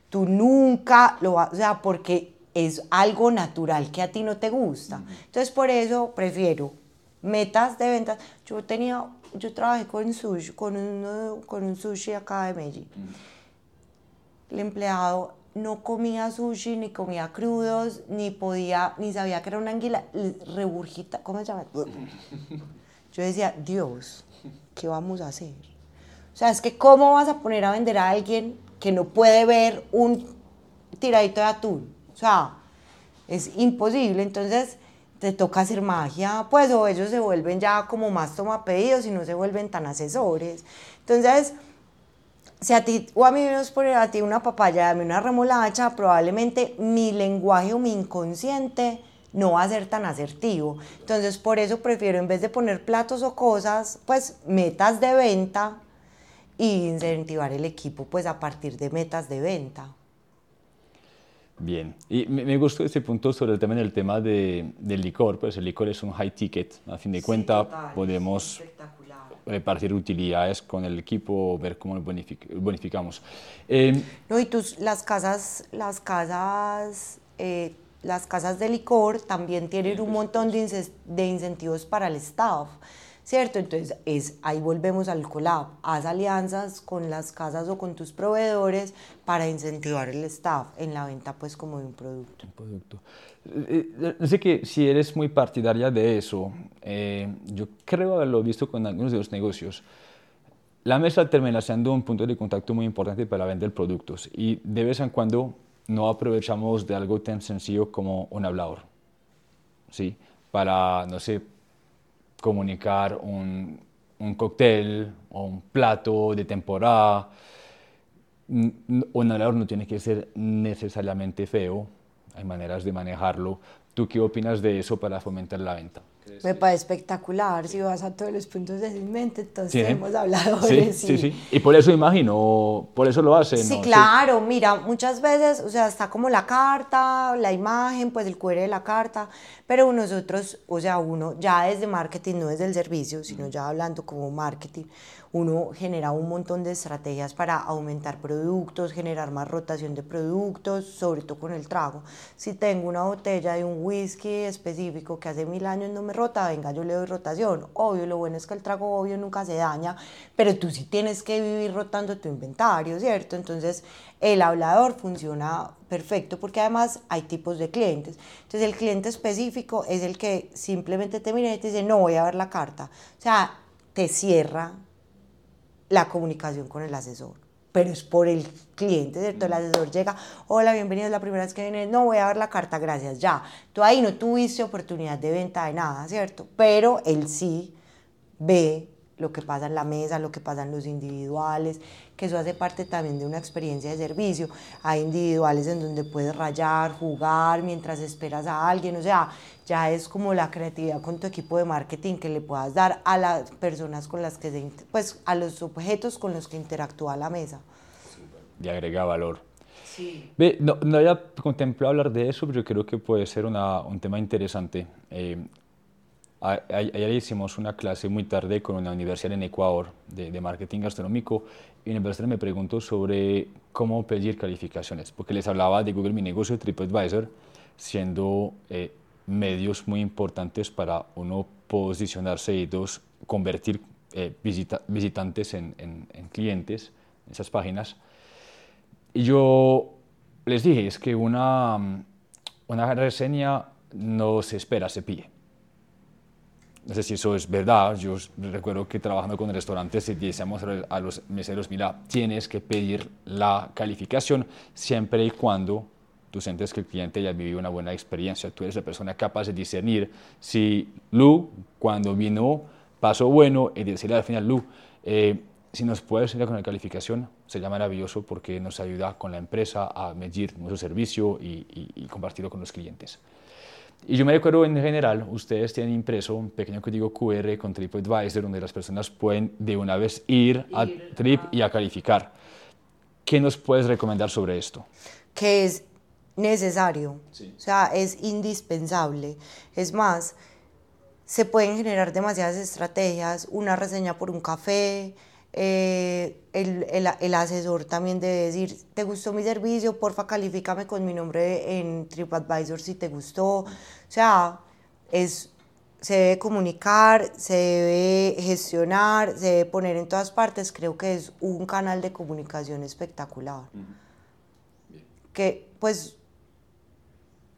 [SPEAKER 2] tú nunca lo vas, o sea, porque es algo natural que a ti no te gusta. Entonces, por eso prefiero metas de ventas. Yo tenía, yo trabajé con sushi, con un, con un sushi acá de Medellín. El empleado no comía sushi, ni comía crudos, ni podía, ni sabía que era una anguila reburgita, ¿cómo se llama? Yo decía, Dios, ¿qué vamos a hacer? O sea, es que ¿cómo vas a poner a vender a alguien que no puede ver un tiradito de atún? O sea, es imposible. Entonces, te toca hacer magia, pues, o ellos se vuelven ya como más toma pedidos y no se vuelven tan asesores. Entonces, si a ti o a mí nos ponen a ti una papaya, a mí una remolacha, probablemente mi lenguaje o mi inconsciente no va a ser tan asertivo. Entonces, por eso prefiero, en vez de poner platos o cosas, pues metas de venta y incentivar el equipo pues a partir de metas de venta.
[SPEAKER 1] Bien, y me, gustó ese punto sobre el tema del tema de, del licor, pues el licor es un high ticket, a fin de cuentas podemos repartir utilidades con el equipo, ver cómo lo bonificamos.
[SPEAKER 2] Eh, no, y tus, las casas, las casas, eh, las casas de licor también tienen un montón de, de incentivos para el staff. ¿Cierto? Entonces, es, ahí volvemos al collab. Haz alianzas con las casas o con tus proveedores para incentivar el staff en la venta, pues, como de un producto. Un producto.
[SPEAKER 1] Eh, eh, sé que si eres muy partidaria de eso, eh, yo creo haberlo visto con algunos de los negocios. La mesa termina siendo un punto de contacto muy importante para vender productos y de vez en cuando no aprovechamos de algo tan sencillo como un hablador, ¿sí? Para, no sé, comunicar un, un cóctel o un plato de temporada. Un hablador no tiene que ser necesariamente feo, hay maneras de manejarlo. ¿Tú qué opinas de eso para fomentar la venta?
[SPEAKER 2] Me parece espectacular, si vas a todos los puntos de mente, entonces hemos hablado sí,
[SPEAKER 1] sí. sí, Y por eso imagino, por eso lo hacen.
[SPEAKER 2] Sí, claro, mira, muchas veces, o sea, está como la carta, la imagen, pues el QR de la carta, pero nosotros, o sea, uno ya desde marketing, no desde el servicio, sino ya hablando como marketing, uno genera un montón de estrategias para aumentar productos, generar más rotación de productos, sobre todo con el trago. Si tengo una botella de un whisky específico que hace mil años no me rota, venga, yo le doy rotación. Obvio, lo bueno es que el trago obvio nunca se daña, pero tú sí tienes que vivir rotando tu inventario, ¿cierto? Entonces, el hablador funciona perfecto porque además hay tipos de clientes. Entonces, el cliente específico es el que simplemente te mira y te dice, no voy a ver la carta. O sea, te cierra la comunicación con el asesor, pero es por el cliente, ¿cierto? El asesor llega, hola, bienvenido, es la primera vez que vienes, no voy a ver la carta, gracias, ya. Tú ahí no tuviste oportunidad de venta de nada, ¿cierto? Pero él sí ve lo que pasa en la mesa, lo que pasa en los individuales, que eso hace parte también de una experiencia de servicio. Hay individuales en donde puedes rayar, jugar mientras esperas a alguien, o sea, ya es como la creatividad con tu equipo de marketing que le puedas dar a las personas con las que se, pues a los objetos con los que interactúa la mesa.
[SPEAKER 1] Y agrega valor. Sí. Ve, no, no, había contemplado hablar de eso, pero yo creo que puede ser una, un tema interesante. Eh, ayer hicimos una clase muy tarde con una universidad en Ecuador de, de marketing gastronómico y la universidad me preguntó sobre cómo pedir calificaciones, porque les hablaba de Google Mi Negocio TripAdvisor siendo eh, medios muy importantes para uno posicionarse y dos, convertir eh, visitantes en, en, en clientes en esas páginas. Y yo les dije, es que una, una reseña no se espera, se pide. Sé si eso es verdad. Yo recuerdo que trabajando con restaurantes decíamos a los meseros, mira, tienes que pedir la calificación siempre y cuando tú sientes que el cliente ya vivido una buena experiencia. Tú eres la persona capaz de discernir si Lu, cuando vino, pasó bueno y decirle al final, Lu, eh, si nos puedes ayudar con la calificación, sería maravilloso porque nos ayuda con la empresa a medir nuestro servicio y, y compartirlo con los clientes. Y yo me recuerdo en general, ustedes tienen impreso un pequeño código QR con TripAdvisor donde las personas pueden de una vez ir, a Trip y a calificar. ¿Qué nos puedes recomendar sobre esto?
[SPEAKER 2] Que es necesario, o sea, es indispensable. Es más, se pueden generar demasiadas estrategias, una reseña por un café, eh, el, el, el, asesor también debe decir, ¿te gustó mi servicio? Porfa, califícame con mi nombre en TripAdvisor si te gustó. O sea, es, se debe comunicar, se debe gestionar, se debe poner en todas partes. Creo que es un canal de comunicación espectacular. Que, pues,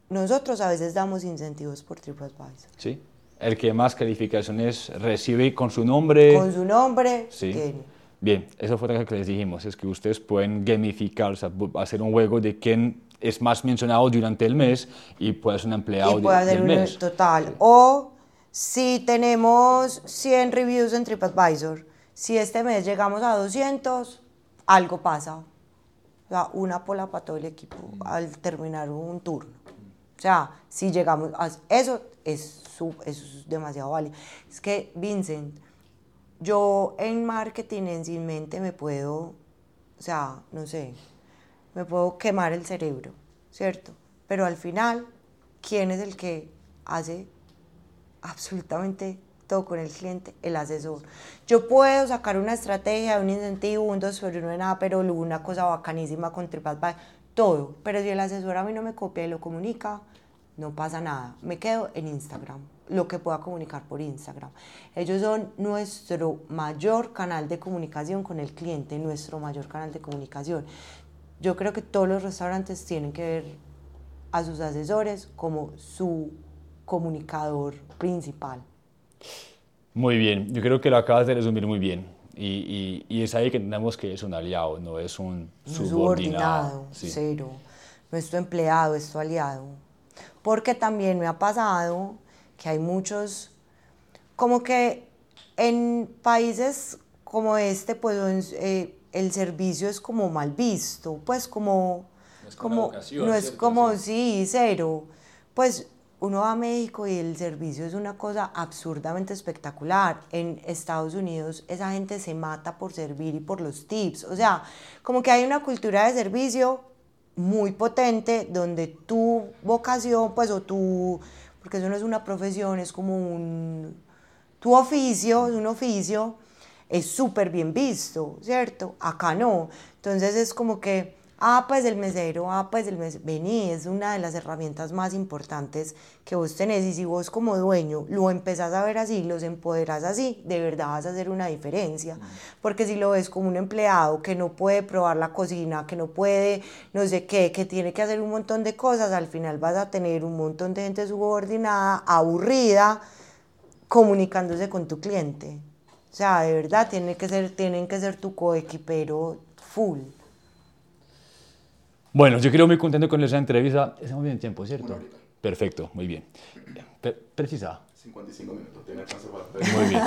[SPEAKER 2] nosotros a veces damos incentivos por TripAdvisor.
[SPEAKER 1] Sí el que más calificaciones recibe con su nombre.
[SPEAKER 2] Con su nombre.
[SPEAKER 1] Sí. Bien, eso fue lo que les dijimos, es que ustedes pueden gamificar, o sea, hacer un juego de quién es más mencionado durante el mes y puede ser un empleado y puede ser un mes.
[SPEAKER 2] Total. O si tenemos 100 reviews en TripAdvisor, si este mes llegamos a 200, algo pasa. O sea, una pola para todo el equipo al terminar un turno. O sea, si llegamos a eso, es, es demasiado válido. Es que, Vincent, yo en marketing en sin mente me puedo, o sea, no sé, me puedo quemar el cerebro, ¿cierto? Pero al final, ¿quién es el que hace absolutamente todo con el cliente? El asesor. Yo puedo sacar una estrategia, un incentivo, un dos sobre uno de nada, pero una cosa bacanísima con TripAdvisor, todo. Pero si el asesor a mí no me copia y lo comunica, no pasa nada. Me quedo en Instagram, lo que pueda comunicar por Instagram. Ellos son nuestro mayor canal de comunicación con el cliente, nuestro mayor canal de comunicación. Yo creo que todos los restaurantes tienen que ver a sus asesores como su comunicador principal.
[SPEAKER 1] Muy bien, yo creo que lo acabas de resumir muy bien. Y, y, es ahí que tenemos que es un aliado, no es un subordinado. subordinado
[SPEAKER 2] cero. No es tu empleado, es tu aliado. Porque también me ha pasado que hay muchos, como que en países como este, pues eh, el servicio es como mal visto, pues como... No es como, no es como sí, cero. Pues uno va a México y el servicio es una cosa absurdamente espectacular. En Estados Unidos esa gente se mata por servir y por los tips. O sea, como que hay una cultura de servicio muy potente donde tu vocación, pues, o tu, porque eso no es una profesión, es como un, tu oficio, es un oficio, es súper bien visto, ¿cierto? Acá no. Entonces es como que Ah, pues el mesero, ah, pues el mesero. Vení, es una de las herramientas más importantes que vos tenés. Y si vos como dueño lo empezás a ver así, los empoderás así, de verdad vas a hacer una diferencia. Porque si lo ves como un empleado que no puede probar la cocina, que no puede no sé qué, que tiene que hacer un montón de cosas, al final vas a tener un montón de gente subordinada, aburrida, comunicándose con tu cliente. O sea, de verdad tiene que ser, tienen que ser tu coequipero full.
[SPEAKER 1] Bueno, yo creo muy contento con esa entrevista. Estamos bien en tiempo, ¿cierto? Perfecto, muy bien. ¿Precisa?
[SPEAKER 3] 55 minutos, tiene chance
[SPEAKER 1] para... Muy bien.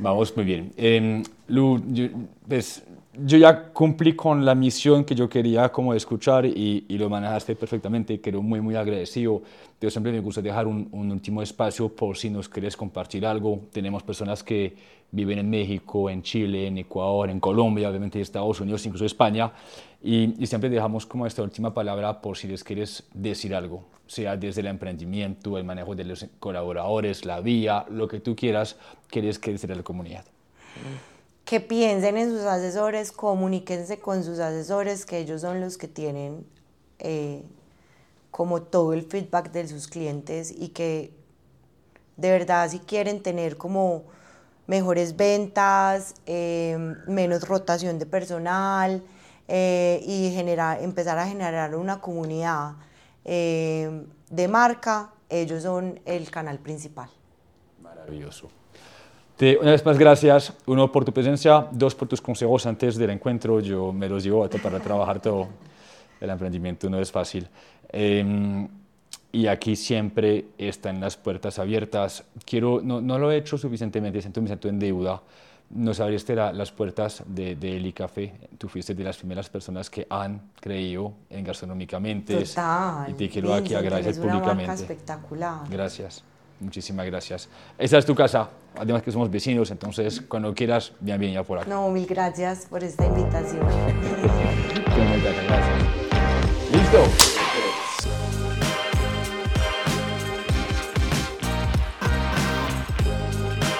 [SPEAKER 1] Vamos muy bien. Eh, Lu, yo, pues, yo ya cumplí con la misión que yo quería como escuchar y, y lo manejaste perfectamente. Quiero muy, muy agradecido. Yo siempre me gusta dejar un, un, último espacio por si nos querés compartir algo. Tenemos personas que viven en México, en Chile, en Ecuador, en Colombia, obviamente en Estados Unidos, incluso España. Y, siempre dejamos como esta última palabra por si les quieres decir algo, sea desde el emprendimiento, el manejo de los colaboradores, la vía, lo que tú quieras, quieres que decir la comunidad.
[SPEAKER 2] Que piensen en sus asesores, comuníquense con sus asesores, que ellos son los que tienen eh, como todo el feedback de sus clientes y que de verdad si quieren tener como mejores ventas, eh, menos rotación de personal eh, y generar, empezar a generar una comunidad de marca, ellos son el canal principal.
[SPEAKER 1] Maravilloso una vez más, gracias. Uno, por tu presencia. Dos, por tus consejos antes del encuentro. Yo me los llevo para trabajar todo. El emprendimiento no es fácil. Em, y aquí siempre están las puertas abiertas. Quiero, no, no lo he hecho suficientemente, siento, me siento en deuda. Nos abriste las puertas de, de Eli Café. Tú fuiste de las primeras personas que han creído en gastronómicamente.
[SPEAKER 2] Total.
[SPEAKER 1] Y te quiero aquí agradecer públicamente. Una
[SPEAKER 2] espectacular.
[SPEAKER 1] Gracias. Muchísimas gracias. Esta es tu casa, además que somos vecinos, entonces cuando quieras, bienvenida por aquí.
[SPEAKER 2] No, mil gracias por esta invitación.
[SPEAKER 1] gracias. Listo.